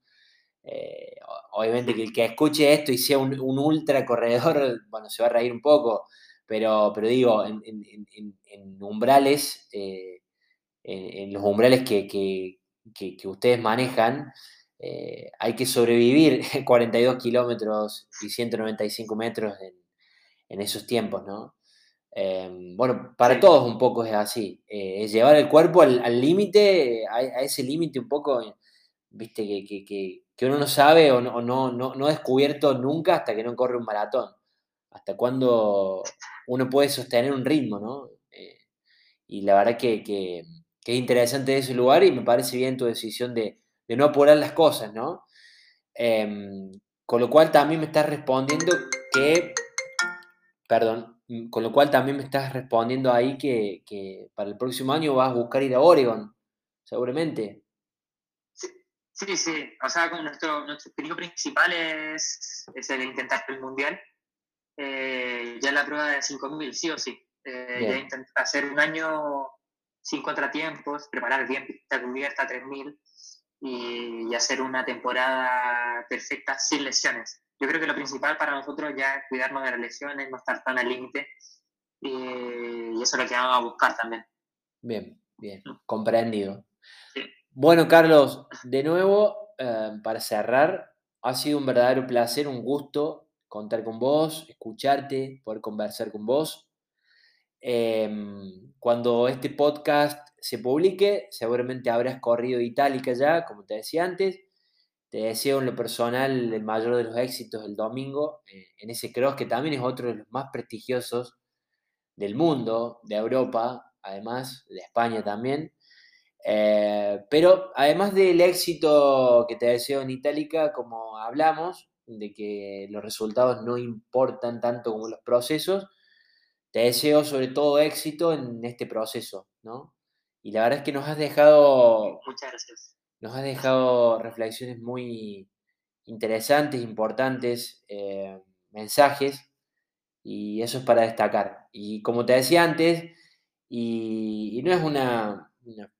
Eh, obviamente que el que escuche esto y sea un, ultra corredor, *laughs* bueno, se va a reír un poco, pero, pero digo, en, umbrales, eh, en, los umbrales que, ustedes manejan, eh, hay que sobrevivir *laughs* 42 kilómetros y 195 metros en, esos tiempos, ¿no? Bueno, para todos un poco es así, es llevar el cuerpo al límite, a, ese límite un poco, viste, que, que uno no sabe o no, no, no, ha descubierto nunca hasta que no corre un maratón. Hasta cuando uno puede sostener un ritmo, ¿no? Eh, y la verdad que, que, es interesante ese lugar y me parece bien tu decisión de, no apurar las cosas, ¿no? Em, con lo cual también me estás respondiendo que, perdón, con lo cual también me estás respondiendo ahí que, que para el próximo año vas a buscar ir a Oregon, seguramente. Sí, sí, o sea, nuestro, nuestro objetivo principal es, es el intentar el mundial. Eh, ya la prueba de 5.000, sí o sí. Eh, ya intentar hacer un año sin contratiempos, preparar bien pista cubierta 3.000 y, hacer una temporada perfecta sin lesiones. Yo creo que lo principal para nosotros ya es cuidarnos de las lesiones, no estar tan al límite y, eso es lo que vamos a buscar también. Bien, bien, mm. comprendido. Bueno, Carlos, de nuevo, eh, para cerrar, ha sido un verdadero placer, un gusto contar con vos, escucharte, poder conversar con vos. Em, cuando este podcast se publique, seguramente habrás corrido Itálica ya, como te decía antes. Te deseo en lo personal el mayor de los éxitos el domingo eh, en ese cross que también es otro de los más prestigiosos del mundo, de Europa, además, de España también. Eh, pero además del éxito que te deseo en Itálica, como hablamos, de que los resultados no importan tanto como los procesos, te deseo sobre todo éxito en este proceso, ¿no? Y la verdad es que nos has dejado... Muchas gracias. Nos has dejado reflexiones muy interesantes, importantes, eh, mensajes, y eso es para destacar. Y como te decía antes, y no es una,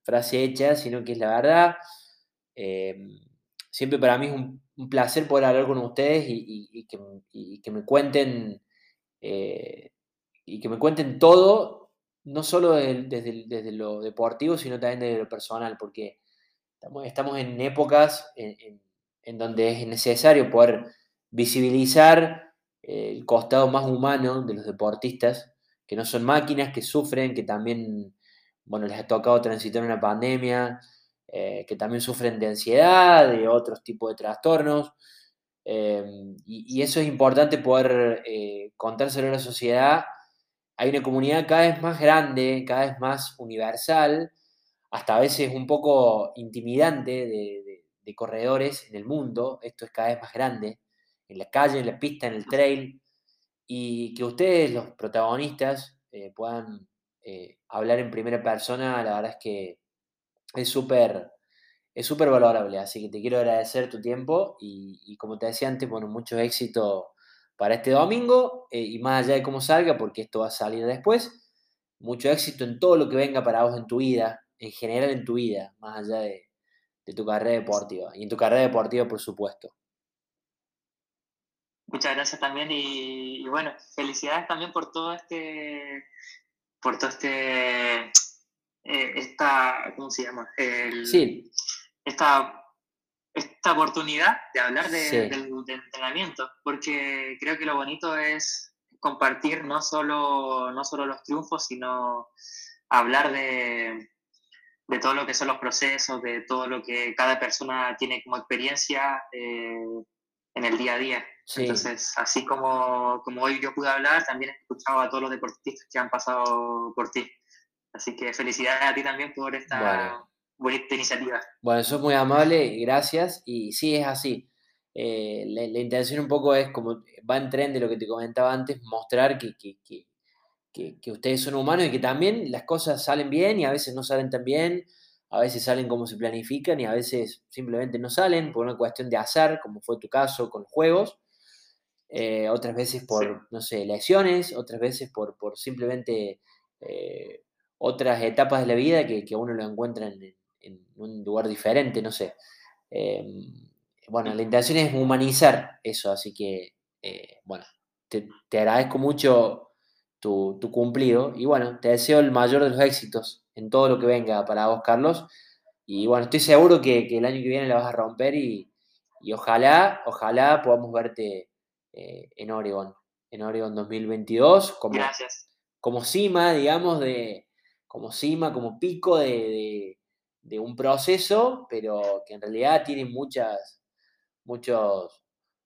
frase hecha, sino que es la verdad. Em, siempre para mí es un, placer poder hablar con ustedes y, que, me cuenten eh, y que me cuenten todo, no solo desde, lo deportivo, sino también desde lo personal, porque estamos, en épocas en, donde es necesario poder visibilizar el costado más humano de los deportistas, que no son máquinas, que sufren, que también bueno, les ha tocado transitar una pandemia, eh, que también sufren de ansiedad, de otros tipos de trastornos. Em, y, eso es importante poder eh, contárselo a la sociedad. Hay una comunidad cada vez más grande, cada vez más universal, hasta a veces un poco intimidante de, corredores en el mundo. Esto es cada vez más grande, en la calle, en la pista, en el trail. Y que ustedes, los protagonistas, eh, puedan eh, hablar en primera persona, la verdad es que es súper es súper valorable, así que te quiero agradecer tu tiempo y, como te decía antes, bueno, mucho éxito para este domingo eh, y más allá de cómo salga, porque esto va a salir después, mucho éxito en todo lo que venga para vos en tu vida, en general en tu vida, más allá de, tu carrera deportiva y en tu carrera deportiva, por supuesto. Muchas gracias también y, bueno, felicidades también por todo este, por todo este, eh, esta, ¿cómo se llama? sí esta, esta oportunidad de hablar de, del, entrenamiento, porque creo que lo bonito es compartir no solo, no solo los triunfos, sino hablar de, de todo lo que son los procesos, de todo lo que cada persona tiene como experiencia eh, en el día a día. Entonces, así como, como hoy yo pude hablar, también he escuchado a todos los deportistas que han pasado por ti. Así que felicidades a ti también por esta, bonita iniciativa. Bueno, eso es muy amable, gracias. Y sí, es así. Eh, la, intención un poco es, como va en tren de lo que te comentaba antes, mostrar que, que, que, que, ustedes son humanos y que también las cosas salen bien y a veces no salen tan bien, a veces salen como se planifican y a veces simplemente no salen por una cuestión de azar, como fue tu caso con juegos. Eh, otras veces por, no sé, lesiones, otras veces por, por simplemente eh, otras etapas de la vida que, que uno lo encuentra en, en un lugar diferente, no sé. Em, bueno, la intención es humanizar eso, así que, eh, bueno, te, agradezco mucho tu, cumplido y bueno, te deseo el mayor de los éxitos en todo lo que venga para vos, Carlos. Y bueno, estoy seguro que, el año que viene la vas a romper y, ojalá, ojalá podamos verte eh, en Oregon, en Oregon 2022, como, como cima, digamos, de, como cima, como pico de, de un proceso, pero que en realidad tiene muchas, muchos,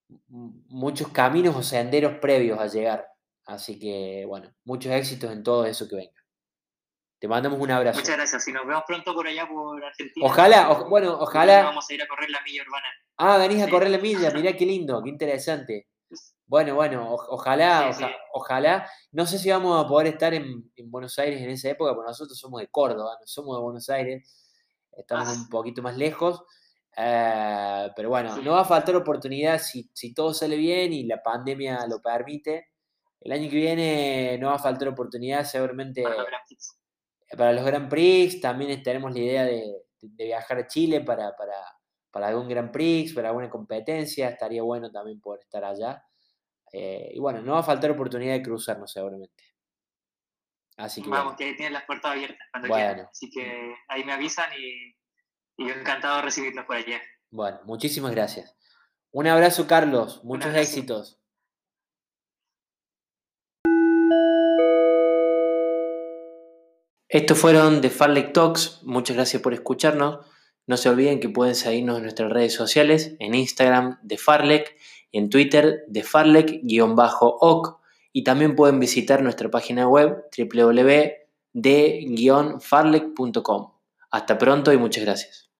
muchos caminos o senderos previos a llegar. Así que, bueno, muchos éxitos en todo eso que venga. Te mandamos un abrazo. Muchas gracias. Y nos vemos pronto por allá, por Argentina. Ojalá, bueno, ojalá. Vamos a ir a correr la milla urbana. Ah, venís a correr la milla. Mirá qué lindo, *laughs* qué interesante. Bueno, bueno, ojalá, ojalá. No sé si vamos a poder estar en, en, Buenos Aires en esa época, porque nosotros somos de Córdoba, no somos de Buenos Aires estamos un poquito más lejos. Eh, pero bueno, no va a faltar oportunidad si, si, todo sale bien y la pandemia lo permite. El año que viene no va a faltar oportunidad seguramente para los Grand Prix. También tenemos la idea de, viajar a Chile para, para, algún Grand Prix, para alguna competencia. Estaría bueno también poder estar allá. Eh, y bueno, no va a faltar oportunidad de cruzarnos seguramente. Así que Vamos, que tienen las puertas abiertas cuando quieran. Así que ahí me avisan y, yo encantado de recibirlos por allá. Bueno, muchísimas gracias. Un abrazo, Carlos. Muchos éxitos. Estos fueron The Farlek Talks. Muchas gracias por escucharnos. No se olviden que pueden seguirnos en nuestras redes sociales, en Instagram de Farlek, en Twitter de Farlek-oc y también pueden visitar nuestra página web www.de-farlek.com. Hasta pronto y muchas gracias.